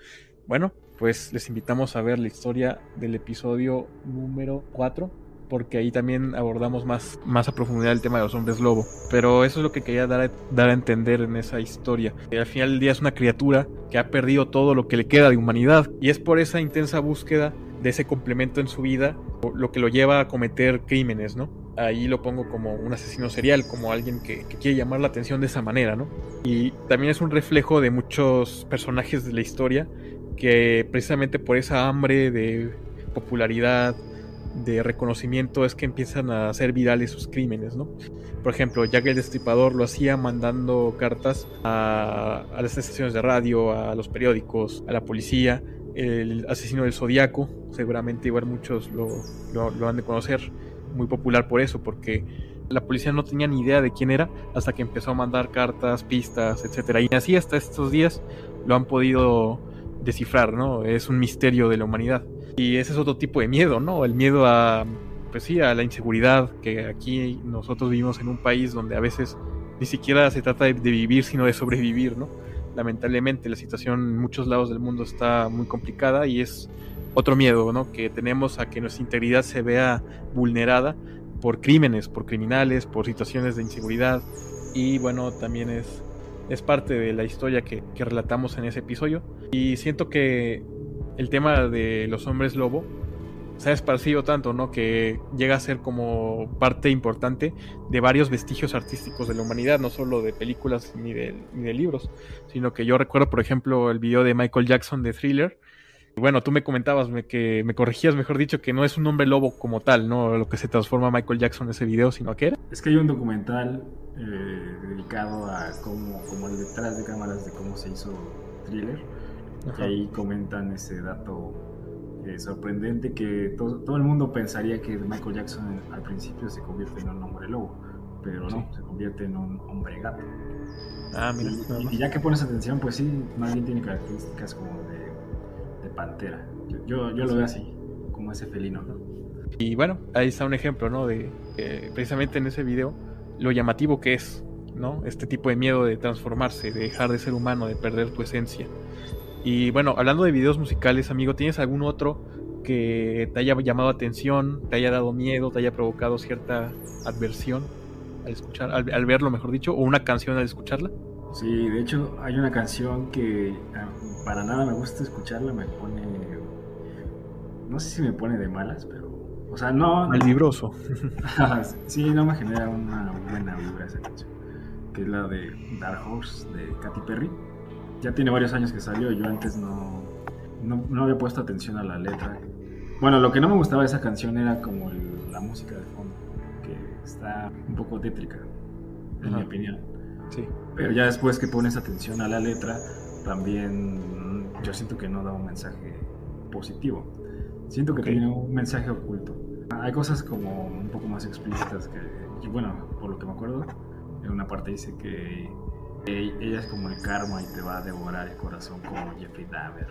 Bueno, pues les invitamos a ver la historia del episodio número 4 porque ahí también abordamos más, más a profundidad el tema de los hombres lobo. Pero eso es lo que quería dar a, entender en esa historia. Que al final del día es una criatura que ha perdido todo lo que le queda de humanidad. Y es por esa intensa búsqueda de ese complemento en su vida lo que lo lleva a cometer crímenes, ¿no? Ahí lo pongo como un asesino serial, como alguien que, que, quiere llamar la atención de esa manera, ¿no? Y también es un reflejo de muchos personajes de la historia que precisamente por esa hambre de popularidad, de reconocimiento es que empiezan a hacer virales sus crímenes, ¿no? Por ejemplo, Jack el Destripador lo hacía mandando cartas a, las estaciones de radio, a los periódicos, a la policía. El asesino del Zodíaco, seguramente igual muchos lo, lo, han de conocer, muy popular por eso, porque la policía no tenía ni idea de quién era hasta que empezó a mandar cartas, pistas, etcétera. Y así hasta estos días lo han podido descifrar, ¿no? Es un misterio de la humanidad. Y ese es otro tipo de miedo, ¿no? El miedo a, pues sí, a la inseguridad, que aquí nosotros vivimos en un país donde a veces ni siquiera se trata de, vivir, sino de sobrevivir, ¿no? Lamentablemente la situación en muchos lados del mundo está muy complicada y es otro miedo, ¿no? Que tenemos a que nuestra integridad se vea vulnerada por crímenes, por criminales, por situaciones de inseguridad y bueno, también es, es parte de la historia que, que relatamos en ese episodio y siento que el tema de los hombres lobo se ha esparcido tanto, ¿no? Que llega a ser como parte importante de varios vestigios artísticos de la humanidad, no solo de películas ni de, libros, sino que yo recuerdo, por ejemplo, el video de Michael Jackson de Thriller. Bueno, tú me comentabas, que me corregías, mejor dicho, que no es un hombre lobo como tal, ¿no? Lo que se transforma Michael Jackson en ese video, sino que era. Es que hay un documental eh, dedicado a cómo, como el detrás de cámaras de cómo se hizo Thriller y ahí comentan ese dato eh, sorprendente que todo el mundo pensaría que Michael Jackson al principio se convierte en un hombre lobo, pero no, se convierte en un hombre gato. Ah, mira. Y, ya que pones atención, pues sí, más bien tiene características como de, de pantera. Yo, yo, lo veo así, como ese felino, ¿no? Y bueno, ahí está un ejemplo, ¿no? De precisamente en ese video, lo llamativo que es, ¿no? Este tipo de miedo de transformarse, de dejar de ser humano, de perder tu esencia. Y bueno, hablando de videos musicales, amigo, ¿tienes algún otro que te haya llamado atención, te haya dado miedo, te haya provocado cierta adversión al escuchar, al, verlo, mejor dicho, o una canción al escucharla? Sí, de hecho hay una canción que ah, para nada me gusta escucharla, me pone, no sé si me pone de malas, pero, o sea, no... Mal vibroso. sí, no me genera una buena vibra esa canción, que es la de Dark Horse de Katy Perry. Ya tiene varios años que salió, yo antes no, no, no había puesto atención a la letra. Bueno, lo que no me gustaba de esa canción era como la música de fondo, que está un poco tétrica, en mi opinión. Sí. Pero ya después que pones atención a la letra, también yo siento que no da un mensaje positivo. Siento que tiene un mensaje oculto. Hay cosas como un poco más explícitas que, y bueno, por lo que me acuerdo, en una parte dice que ella es como el karma y te va a devorar el corazón como Jeffrey Dahmer.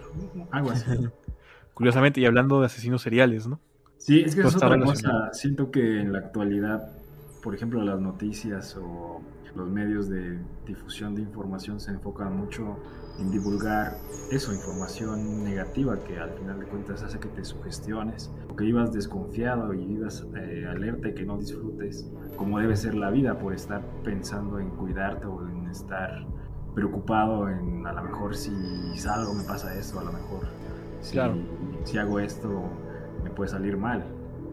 Algo así. Curiosamente, y hablando de asesinos seriales, ¿no? Sí, es que es otra cosa. Siento que en la actualidad, por ejemplo, las noticias o los medios de difusión de información se enfocan mucho en divulgar eso, información negativa que al final de cuentas hace que te sugestiones o que vivas desconfiado y vivas eh, alerta y que no disfrutes como debe ser la vida por estar pensando en cuidarte o en estar preocupado en a lo mejor si salgo me pasa esto, a lo mejor si, si hago esto me puede salir mal.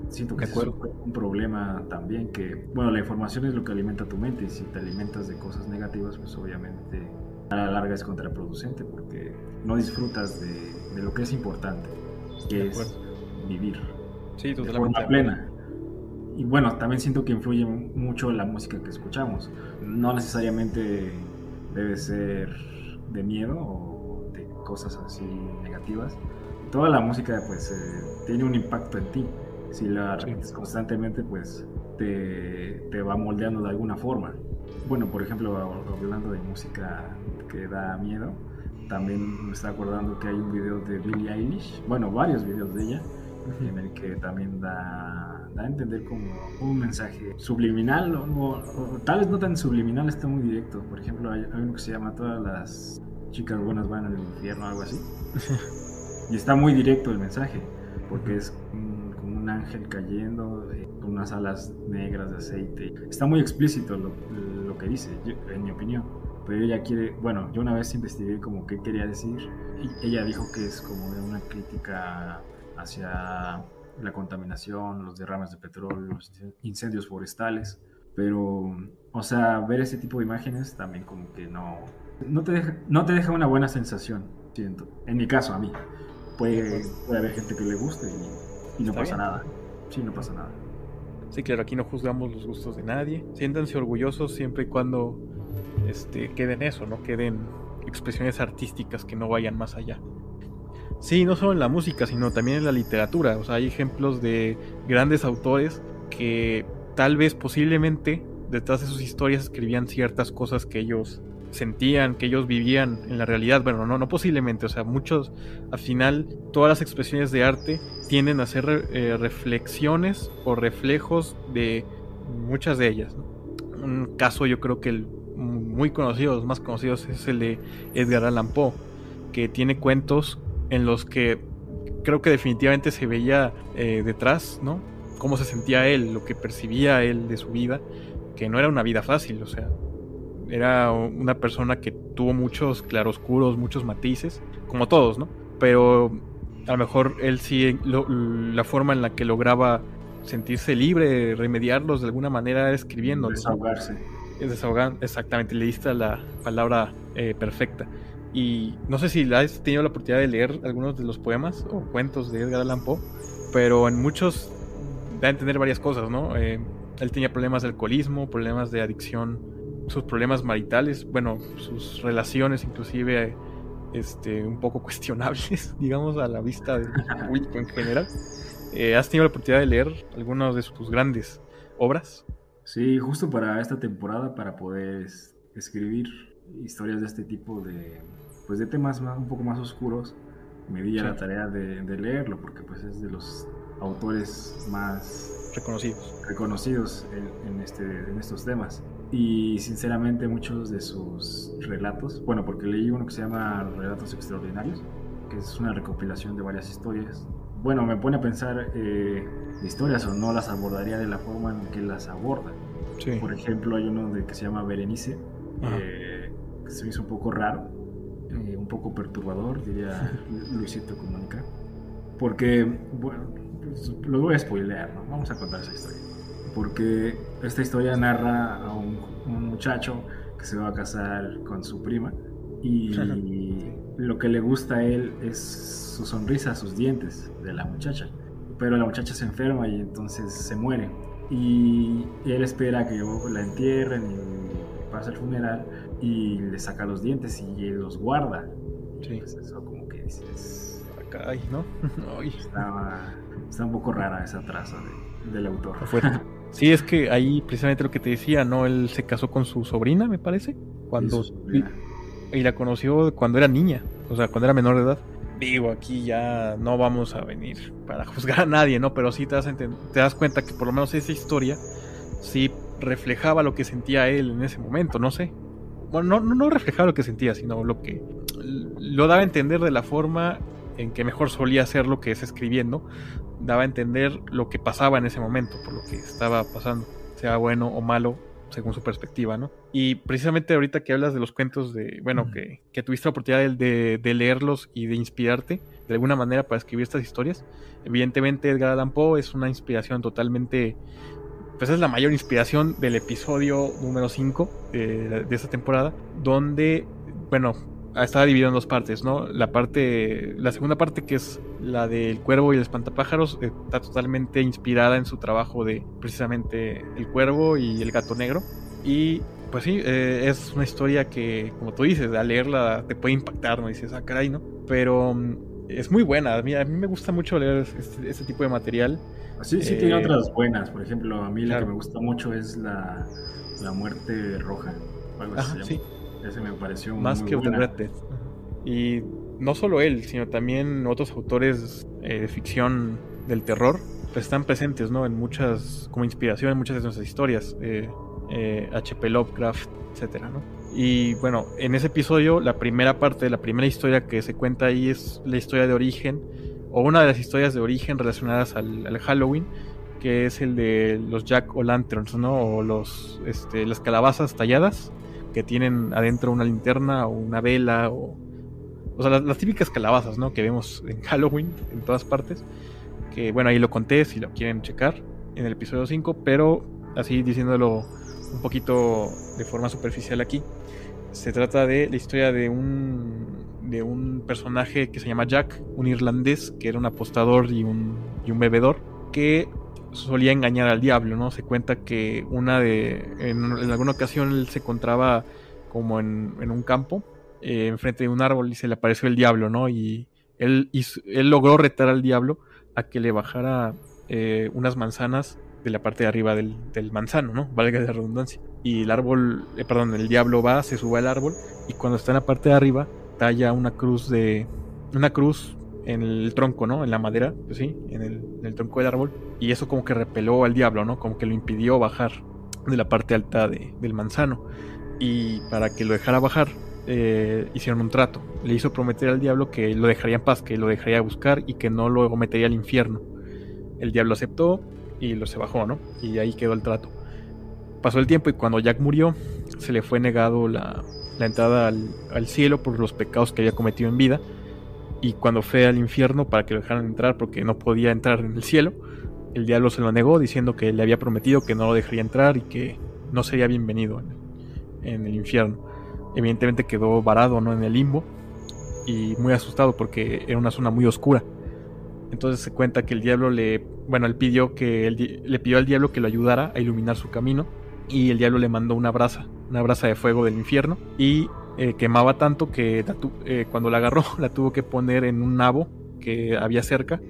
Siento que es un problema también que, bueno, la información es lo que alimenta tu mente y si te alimentas de cosas negativas, pues obviamente a la larga es contraproducente porque no disfrutas de, lo que es importante, que es vivir sí, de forma plena. Y bueno, también siento que influye mucho la música que escuchamos. No necesariamente debe ser de miedo o de cosas así negativas. Toda la música pues eh, tiene un impacto en ti. Si la repites constantemente pues te, te va moldeando de alguna forma. Bueno, por ejemplo, hablando de música que da miedo. También me está acordando que hay un video de Billie Eilish, bueno, varios videos de ella, en el que también da, da a entender como un mensaje subliminal, o, tal vez no tan subliminal, está muy directo. Por ejemplo, hay, uno que se llama Todas las chicas buenas van al infierno, algo así. y está muy directo el mensaje, porque es como un ángel cayendo eh, con unas alas negras de aceite. Está muy explícito lo, lo que dice, en mi opinión pero ella quiere, bueno, yo una vez investigué como qué quería decir y ella dijo que es como una crítica hacia la contaminación, los derrames de petróleo, los incendios forestales, pero, o sea, ver ese tipo de imágenes también como que no, no te deja, no te deja una buena sensación, siento, en mi caso, a mí. Puede, puede haber gente que le guste y, no pasa nada. Sí, no pasa nada. Sí, claro, aquí no juzgamos los gustos de nadie. Siéntanse orgullosos siempre y cuando este, queden eso, no queden expresiones artísticas que no vayan más allá. Sí, no solo en la música, sino también en la literatura. O sea, hay ejemplos de grandes autores que tal vez posiblemente detrás de sus historias escribían ciertas cosas que ellos sentían, que ellos vivían en la realidad. Bueno, no, no posiblemente, o sea, muchos, al final, todas las expresiones de arte tienden a ser eh, reflexiones o reflejos de muchas de ellas. Un caso yo creo que el muy conocidos, más conocidos, es el de Edgar Allan Poe, que tiene cuentos en los que creo que definitivamente se veía eh, detrás, ¿no? Cómo se sentía él, lo que percibía él de su vida, que no era una vida fácil, o sea, era una persona que tuvo muchos claroscuros, muchos matices, como todos, ¿no? Pero a lo mejor él sí, la forma en la que lograba sentirse libre, remediarlos de alguna manera escribiendo. Desahogarse. Es desahogar, exactamente, le diste la palabra eh, perfecta. Y no sé si has tenido la oportunidad de leer algunos de los poemas o cuentos de Edgar Allan Poe, pero en muchos da a entender varias cosas, ¿no? Eh, él tenía problemas de alcoholismo, problemas de adicción, sus problemas maritales, bueno, sus relaciones inclusive este, un poco cuestionables, digamos, a la vista del público en general. Eh, ¿Has tenido la oportunidad de leer algunas de sus grandes obras? Sí, justo para esta temporada, para poder escribir historias de este tipo de, pues de temas un poco más oscuros, me di a la tarea de, leerlo, porque pues es de los autores más reconocidos, reconocidos en, este, en estos temas. Y sinceramente muchos de sus relatos, bueno, porque leí uno que se llama Relatos Extraordinarios, que es una recopilación de varias historias. Bueno, me pone a pensar eh, historias o no las abordaría de la forma en que las aborda. Por ejemplo, hay uno de, que se llama Berenice, eh, que se me hizo un poco raro, eh, un poco perturbador, diría Luisito Comunica. Porque, bueno, pues, lo voy a spoilear, ¿no? Vamos a contar esa historia. Porque esta historia narra a un, un muchacho que se va a casar con su prima y lo que le gusta a él es su sonrisa, sus dientes de la muchacha. Pero la muchacha se enferma y entonces se muere. Y él espera que la entierren y pasa el funeral y le saca los dientes y él los guarda. Sí. Pues eso como que dices... Acá, ¿no? está un poco rara esa traza del autor. Sí, es que ahí precisamente lo que te decía, ¿no? Él se casó con su sobrina, me parece. Cuando y la conoció cuando era niña, o sea, cuando era menor de edad. Digo, aquí ya no vamos a venir para juzgar a nadie, ¿no? Pero sí te das, te das cuenta que por lo menos esa historia sí reflejaba lo que sentía él en ese momento, no sé. Bueno, no, no reflejaba lo que sentía, sino lo que lo daba a entender de la forma en que mejor solía hacer lo que es escribiendo, daba a entender lo que pasaba en ese momento, por lo que estaba pasando, sea bueno o malo, según su perspectiva, ¿no? Y precisamente ahorita que hablas de los cuentos de, bueno, que, que, tuviste la oportunidad de, leerlos y de inspirarte de alguna manera para escribir estas historias, evidentemente Edgar Allan Poe es una inspiración totalmente, pues es la mayor inspiración del episodio número 5 de, de esta temporada, donde, bueno, está dividido en dos partes, ¿no? La parte, la segunda parte que es la del cuervo y el espantapájaros eh, está totalmente inspirada en su trabajo de precisamente el cuervo y el gato negro y pues sí, eh, es una historia que, como tú dices, al leerla te puede impactar, ¿no? Dices, ah, caray, ¿no? Pero mm, es muy buena. A mí, a mí me gusta mucho leer este, este tipo de material. Sí, sí, tiene eh, otras buenas. Por ejemplo, a mí la que me gusta mucho es la, la muerte roja. Algo sí. Ese me pareció Más que buena. Y no solo él, sino también otros autores eh, de ficción del terror, pues están presentes, ¿no? En muchas, como inspiración en muchas de nuestras historias. H.P. Eh, Lovecraft, etcétera, ¿no? Y bueno, en ese episodio, la primera parte, la primera historia que se cuenta ahí es la historia de origen, o una de las historias de origen relacionadas al, Halloween, que es el de los Jack o Lanterns, ¿no? O los, este, las calabazas talladas que tienen adentro una linterna o una vela o... O sea, las, típicas calabazas, ¿no? Que vemos en Halloween en todas partes. Que bueno, ahí lo conté si lo quieren checar en el episodio 5, pero así diciéndolo un poquito de forma superficial aquí. Se trata de la historia de un, de un personaje que se llama Jack, un irlandés que era un apostador y un, y un bebedor, que solía engañar al diablo, ¿no? Se cuenta que una de. En, alguna ocasión él se encontraba como en, un campo, eh, enfrente de un árbol, y se le apareció el diablo, ¿no? Y él, él logró retar al diablo a que le bajara eh, unas manzanas de la parte de arriba del, manzano, ¿no? Valga la redundancia. Y el árbol, eh, perdón, el diablo va, se sube al árbol, y cuando está en la parte de arriba, talla una cruz de. Una cruz en el tronco, ¿no? En la madera, pues sí, en el, tronco del árbol. Y eso como que repeló al diablo, ¿no? Como que lo impidió bajar de la parte alta del manzano. Y para que lo dejara bajar, eh, hicieron un trato. Le hizo prometer al diablo que lo dejaría en paz, que lo dejaría buscar y que no lo metería al infierno. El diablo aceptó y lo se bajó, ¿no? Y ahí quedó el trato. Pasó el tiempo y cuando Jack murió, se le fue negado la, entrada al, cielo por los pecados que había cometido en vida y cuando fue al infierno para que lo dejaran entrar porque no podía entrar en el cielo, el diablo se lo negó diciendo que le había prometido que no lo dejaría entrar y que no sería bienvenido en, el infierno. Evidentemente quedó varado ¿no? en el limbo y muy asustado porque era una zona muy oscura. Entonces se cuenta que el diablo le, bueno, él pidió que le pidió al diablo que lo ayudara a iluminar su camino y el diablo le mandó una brasa, una brasa de fuego del infierno y eh, quemaba tanto que eh, cuando la agarró la tuvo que poner en un nabo que había cerca.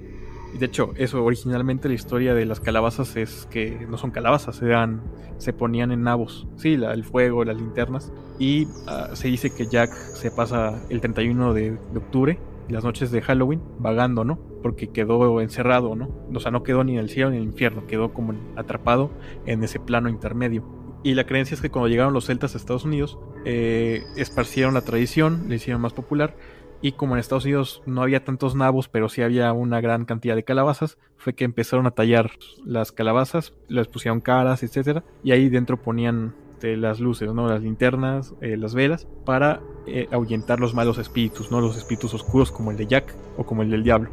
Y de hecho, eso originalmente la historia de las calabazas es que no son calabazas, eran, se ponían en nabos. Sí, el fuego, las linternas. Y ah, se dice que Jack se pasa el 31 de, de octubre, las noches de Halloween, vagando, ¿no? Porque quedó encerrado, ¿no? O sea, no quedó ni en el cielo ni en el infierno, quedó como atrapado en ese plano intermedio. Y la creencia es que cuando llegaron los celtas a Estados Unidos, eh, esparcieron la tradición, le hicieron más popular Y como en Estados Unidos no había tantos nabos, pero sí había una gran cantidad de calabazas, fue que empezaron a tallar las calabazas, les pusieron caras, etcétera, y ahí dentro ponían este, las luces, ¿no? Las linternas, eh, las velas, para eh, ahuyentar los malos espíritus, ¿no? Los espíritus oscuros como el de Jack o como el del diablo.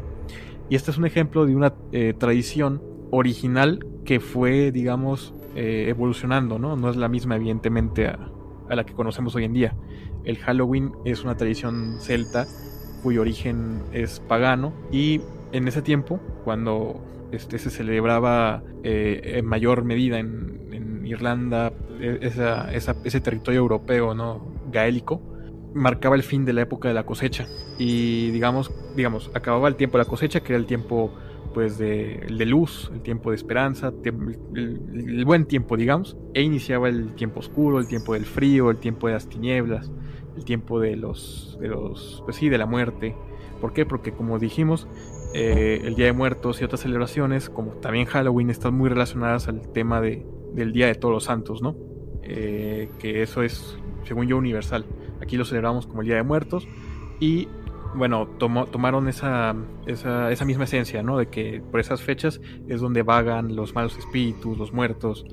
Y este es un ejemplo de una tradición original que fue, digamos, evolucionando, ¿no? No es la misma, evidentemente, a, la que conocemos hoy en día. El Halloween es una tradición celta cuyo origen es pagano y en ese tiempo, cuando este, se celebraba eh, en mayor medida en, Irlanda, e, ese territorio europeo ¿no? gaélico, marcaba el fin de la época de la cosecha y digamos, digamos, acababa el tiempo de la cosecha, que era el tiempo pues de, de luz, el tiempo de esperanza, el, buen tiempo, digamos, e iniciaba el tiempo oscuro, el tiempo del frío, el tiempo de las tinieblas, el tiempo de los, de los, pues sí, de la muerte. ¿Por qué? Porque como dijimos, eh, el Día de Muertos y otras celebraciones, como también Halloween, están muy relacionadas al tema de, del Día de Todos los Santos, ¿no? Eh, que eso es, según yo, universal. Aquí lo celebramos como el Día de Muertos y bueno, tomaron esa, esa, misma esencia, ¿no? De que por esas fechas es donde vagan los malos espíritus, los muertos,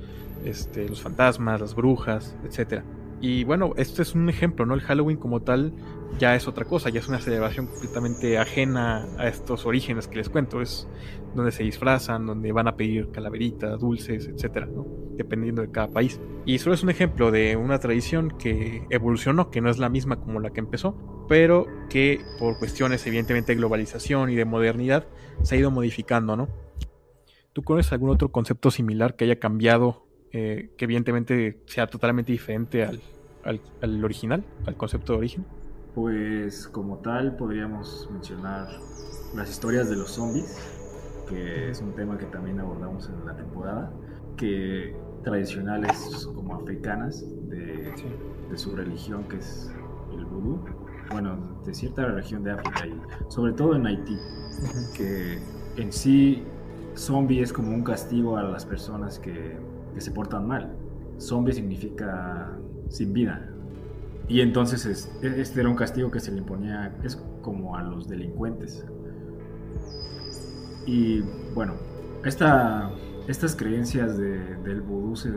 este, los fantasmas, las brujas, etc. Y bueno, esto es un ejemplo, ¿no? El Halloween como tal ya es otra cosa, ya es una celebración completamente ajena a estos orígenes que les cuento. Es donde se disfrazan, donde van a pedir calaveritas, dulces, etcétera, ¿no? Dependiendo de cada país. Y solo es un ejemplo de una tradición que evolucionó, que no es la misma como la que empezó, pero que por cuestiones evidentemente de globalización y de modernidad se ha ido modificando, ¿no? ¿Tú conoces algún otro concepto similar que haya cambiado, eh, que evidentemente sea totalmente diferente al, al original, al concepto de origen? Pues como tal podríamos mencionar las historias de los zombies, que es un tema que también abordamos en la temporada, que tradicionales como africanas de, de su religión que es el vudú, bueno, de cierta región de África y sobre todo en Haití, que en sí zombie es como un castigo a las personas que, que se portan mal. Zombie significa sin vida, y entonces este era un castigo que se le imponía es como a los delincuentes. Y bueno, esta, estas creencias del vudú se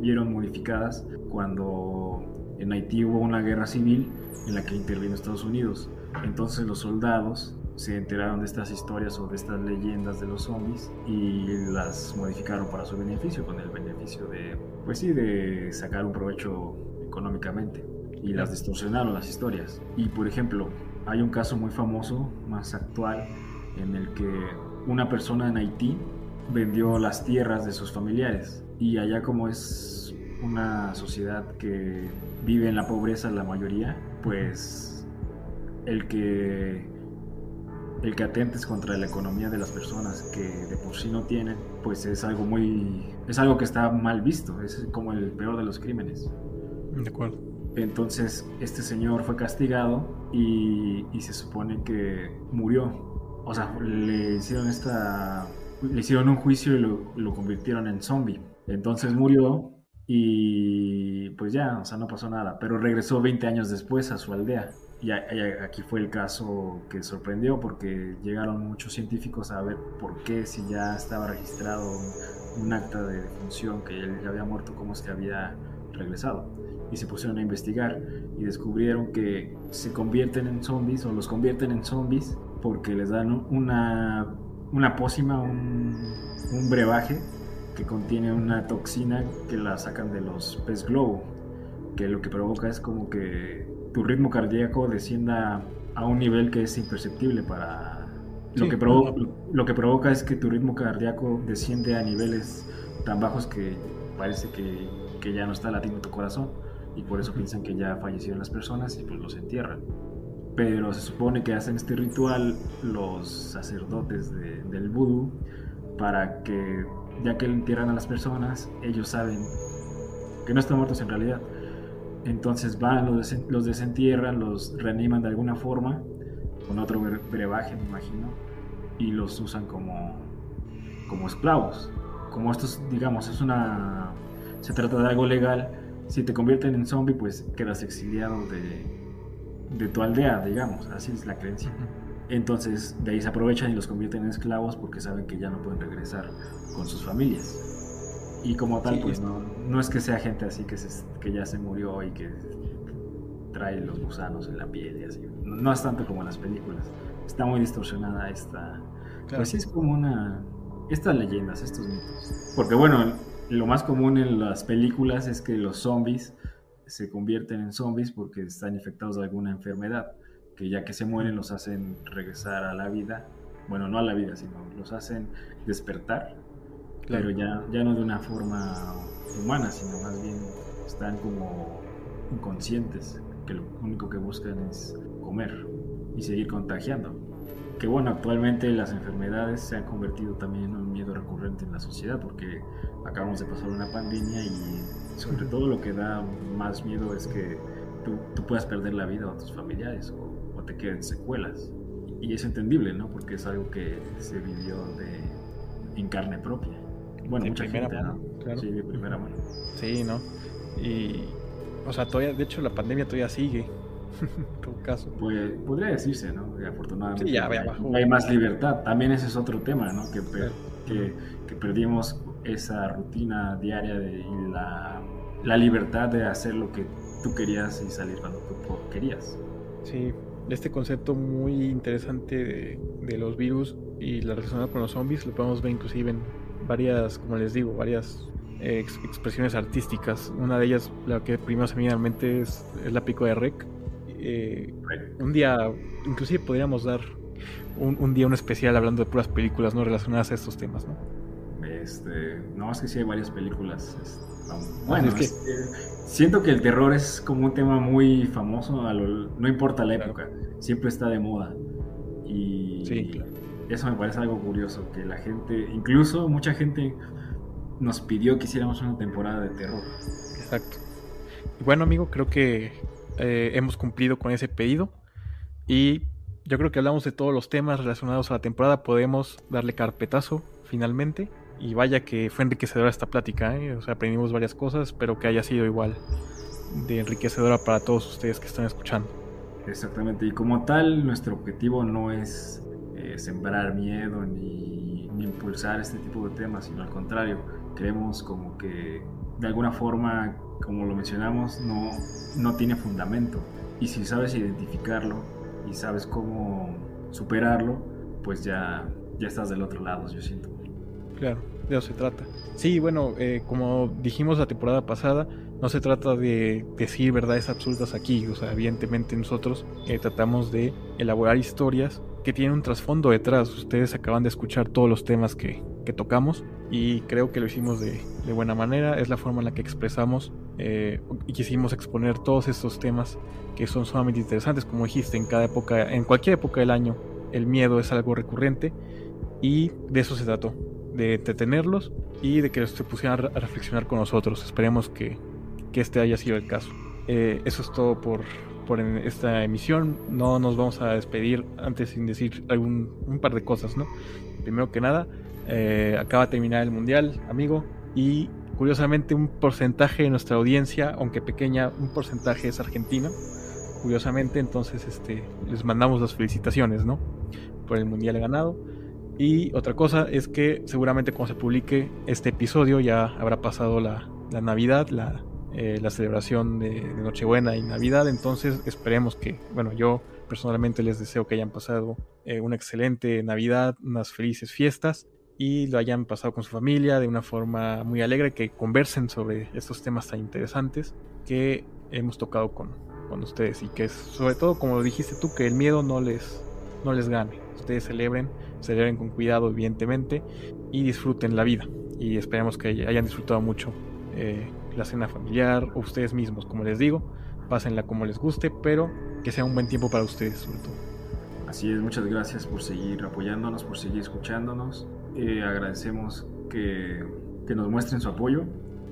vieron modificadas cuando en Haití hubo una guerra civil en la que intervino Estados Unidos. Entonces los soldados se enteraron de estas historias o de estas leyendas de los zombies y las modificaron para su beneficio, con el beneficio de, pues sí, de sacar un provecho económicamente y las distorsionaron las historias. Y por ejemplo, hay un caso muy famoso, más actual, en el que una persona en Haití vendió las tierras de sus familiares y allá como es una sociedad que vive en la pobreza la mayoría, pues el que el que atentes contra la economía de las personas que de por sí no tienen, pues es algo muy es algo que está mal visto, es como el peor de los crímenes. De acuerdo. Entonces este señor fue castigado y, se supone que murió. O sea, le hicieron esta, le hicieron un juicio y lo, convirtieron en zombie. Entonces murió y pues ya, o sea, no pasó nada. Pero regresó 20 años después a su aldea. Y aquí fue el caso que sorprendió porque llegaron muchos científicos a ver por qué si ya estaba registrado un acta de defunción que él ya había muerto, cómo es que había regresado y se pusieron a investigar y descubrieron que se convierten en zombies o los convierten en zombies porque les dan una, una pócima, un, un brebaje que contiene una toxina que la sacan de los pez globo, que lo que provoca es como que tu ritmo cardíaco descienda a un nivel que es imperceptible para... Lo, que lo que provoca es que tu ritmo cardíaco desciende a niveles tan bajos que parece que, que ya no está latiendo tu corazón y por eso piensan que ya fallecieron las personas y pues los entierran. Pero se supone que hacen este ritual los sacerdotes del vudú para que ya que entierran a las personas, ellos saben que no están muertos en realidad. Entonces van, los, los desentierran, los reaniman de alguna forma, con otro brebaje, me imagino, y los usan como, como esclavos. Como estos, digamos, es una. Se trata de algo legal, si te convierten en zombie, pues quedas exiliado de, de tu aldea, digamos, así es la creencia. Entonces de ahí se aprovechan y los convierten en esclavos porque saben que ya no pueden regresar con sus familias. Y como tal, pues no, no es que sea gente así que, se, que ya se murió y que trae los gusanos en la piel y así. No, es tanto como en las películas. Está muy distorsionada esta... Pues sí es como una... Estas leyendas, estos mitos. Porque bueno, lo más común en las películas es que los zombies se convierten en zombies porque están infectados de alguna enfermedad, que ya que se mueren los hacen regresar a la vida, bueno, no a la vida, sino los hacen despertar pero ya, ya no de una forma humana, sino más bien están como inconscientes, que lo único que buscan es comer y seguir contagiando. Que bueno, actualmente las enfermedades se han convertido también en un miedo recurrente en la sociedad porque acabamos de pasar una pandemia y sobre todo lo que da más miedo es que tú, tú puedas perder la vida a tus familiares o, o, te queden secuelas. Y es entendible, ¿no? Porque es algo que se vivió de, en carne propia. Bueno, mucha primera gente, mano, Claro. Sí, de primera mano. Sí, ¿no? Y, o sea, todavía, de hecho, la pandemia todavía sigue. Pues podría decirse, ¿no? Que afortunadamente sí, ya, hay más libertad. También ese es otro tema, ¿no? Que, que, que perdimos esa rutina diaria de, y la, la, libertad de hacer lo que tú querías y salir cuando tú querías. Sí, este concepto muy interesante de, de los virus y la relación con los zombies lo podemos ver inclusive en varias, como les digo, varias expresiones artísticas. Una de ellas, la que primero se me viene a mente es, la pico de Rec. Eh, un día, inclusive podríamos dar un, día un especial hablando de puras películas no relacionadas a estos temas, ¿no? Este, no, es que sí hay varias películas. bueno, es que... siento que el terror es como un tema muy famoso, no importa la época, siempre está de moda. Y, sí, claro eso me parece algo curioso, que la gente, incluso mucha gente nos pidió que hiciéramos una temporada de terror. Exacto. Bueno, amigo, creo que eh, hemos cumplido con ese pedido y yo creo que hablamos de todos los temas relacionados a la temporada, podemos darle carpetazo finalmente. Y vaya que fue enriquecedora esta plática, ¿eh? o sea, aprendimos varias cosas, espero que haya sido igual de enriquecedora para todos ustedes que están escuchando. Exactamente, y como tal, nuestro objetivo no es sembrar miedo ni, impulsar este tipo de temas, sino al contrario, creemos como que de alguna forma, como lo mencionamos, no, no tiene fundamento. Y si sabes identificarlo y sabes cómo superarlo, pues ya, ya estás del otro lado, yo siento. Claro, de eso se trata. Sí, bueno, eh, como dijimos la temporada pasada, no se trata de decir verdades absurdas aquí, o sea, evidentemente nosotros eh, tratamos de elaborar historias que tiene un trasfondo detrás. Ustedes acaban de escuchar todos los temas que, tocamos y creo que lo hicimos de, buena manera. Es la forma en la que expresamos eh, y quisimos exponer todos estos temas que son sumamente interesantes. Como dijiste, en cada época, en cualquier época del año, el miedo es algo recurrente y de eso se trató, de entretenerlos y de que se pusieran a reflexionar con nosotros. Esperemos que, este haya sido el caso. Eh, eso es todo por, por esta emisión. No nos vamos a despedir antes sin decir algún, un par de cosas, ¿no? Primero que nada, eh, acaba de terminar el mundial, amigo, y curiosamente un porcentaje de nuestra audiencia, aunque pequeña, un porcentaje es argentino. Curiosamente, entonces este, les mandamos las felicitaciones, ¿no? Por el mundial ganado. Y otra cosa es que seguramente cuando se publique este episodio ya habrá pasado la, la Navidad, la, eh, la celebración de, Nochebuena y Navidad. Entonces esperemos que, bueno, yo personalmente les deseo que hayan pasado eh, una excelente Navidad, unas felices fiestas y lo hayan pasado con su familia de una forma muy alegre, que conversen sobre estos temas tan interesantes que hemos tocado con, con ustedes y que sobre todo, como dijiste tú, que el miedo no les, no les gane. Ustedes celebren, celebren con cuidado, evidentemente, y disfruten la vida. Y esperemos que hayan disfrutado mucho eh, la cena familiar o ustedes mismos, como les digo, pásenla como les guste, pero que sea un buen tiempo para ustedes sobre todo. Así es, muchas gracias por seguir apoyándonos, por seguir escuchándonos. Eh, agradecemos que, que, nos muestren su apoyo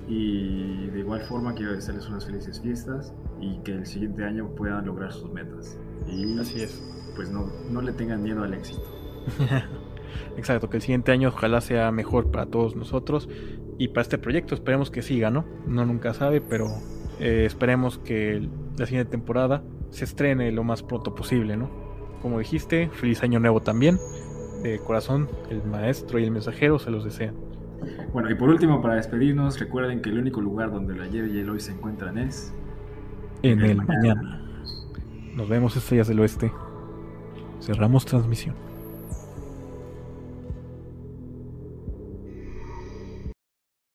y de igual forma quiero desearles unas felices fiestas y que el siguiente año puedan lograr sus metas. Y Así es. Pues no, no le tengan miedo al éxito. Exacto, que el siguiente año ojalá sea mejor para todos nosotros y para este proyecto. Esperemos que siga, ¿no? No nunca sabe, pero eh, esperemos que la siguiente temporada se estrene lo más pronto posible, ¿no? Como dijiste, feliz año nuevo también. De corazón, el maestro y el mensajero se los desean. Bueno, y por último, para despedirnos, recuerden que el único lugar donde el ayer y el hoy se encuentran es... En el, mañana. Nos vemos estrellas del oeste. Cerramos transmisión.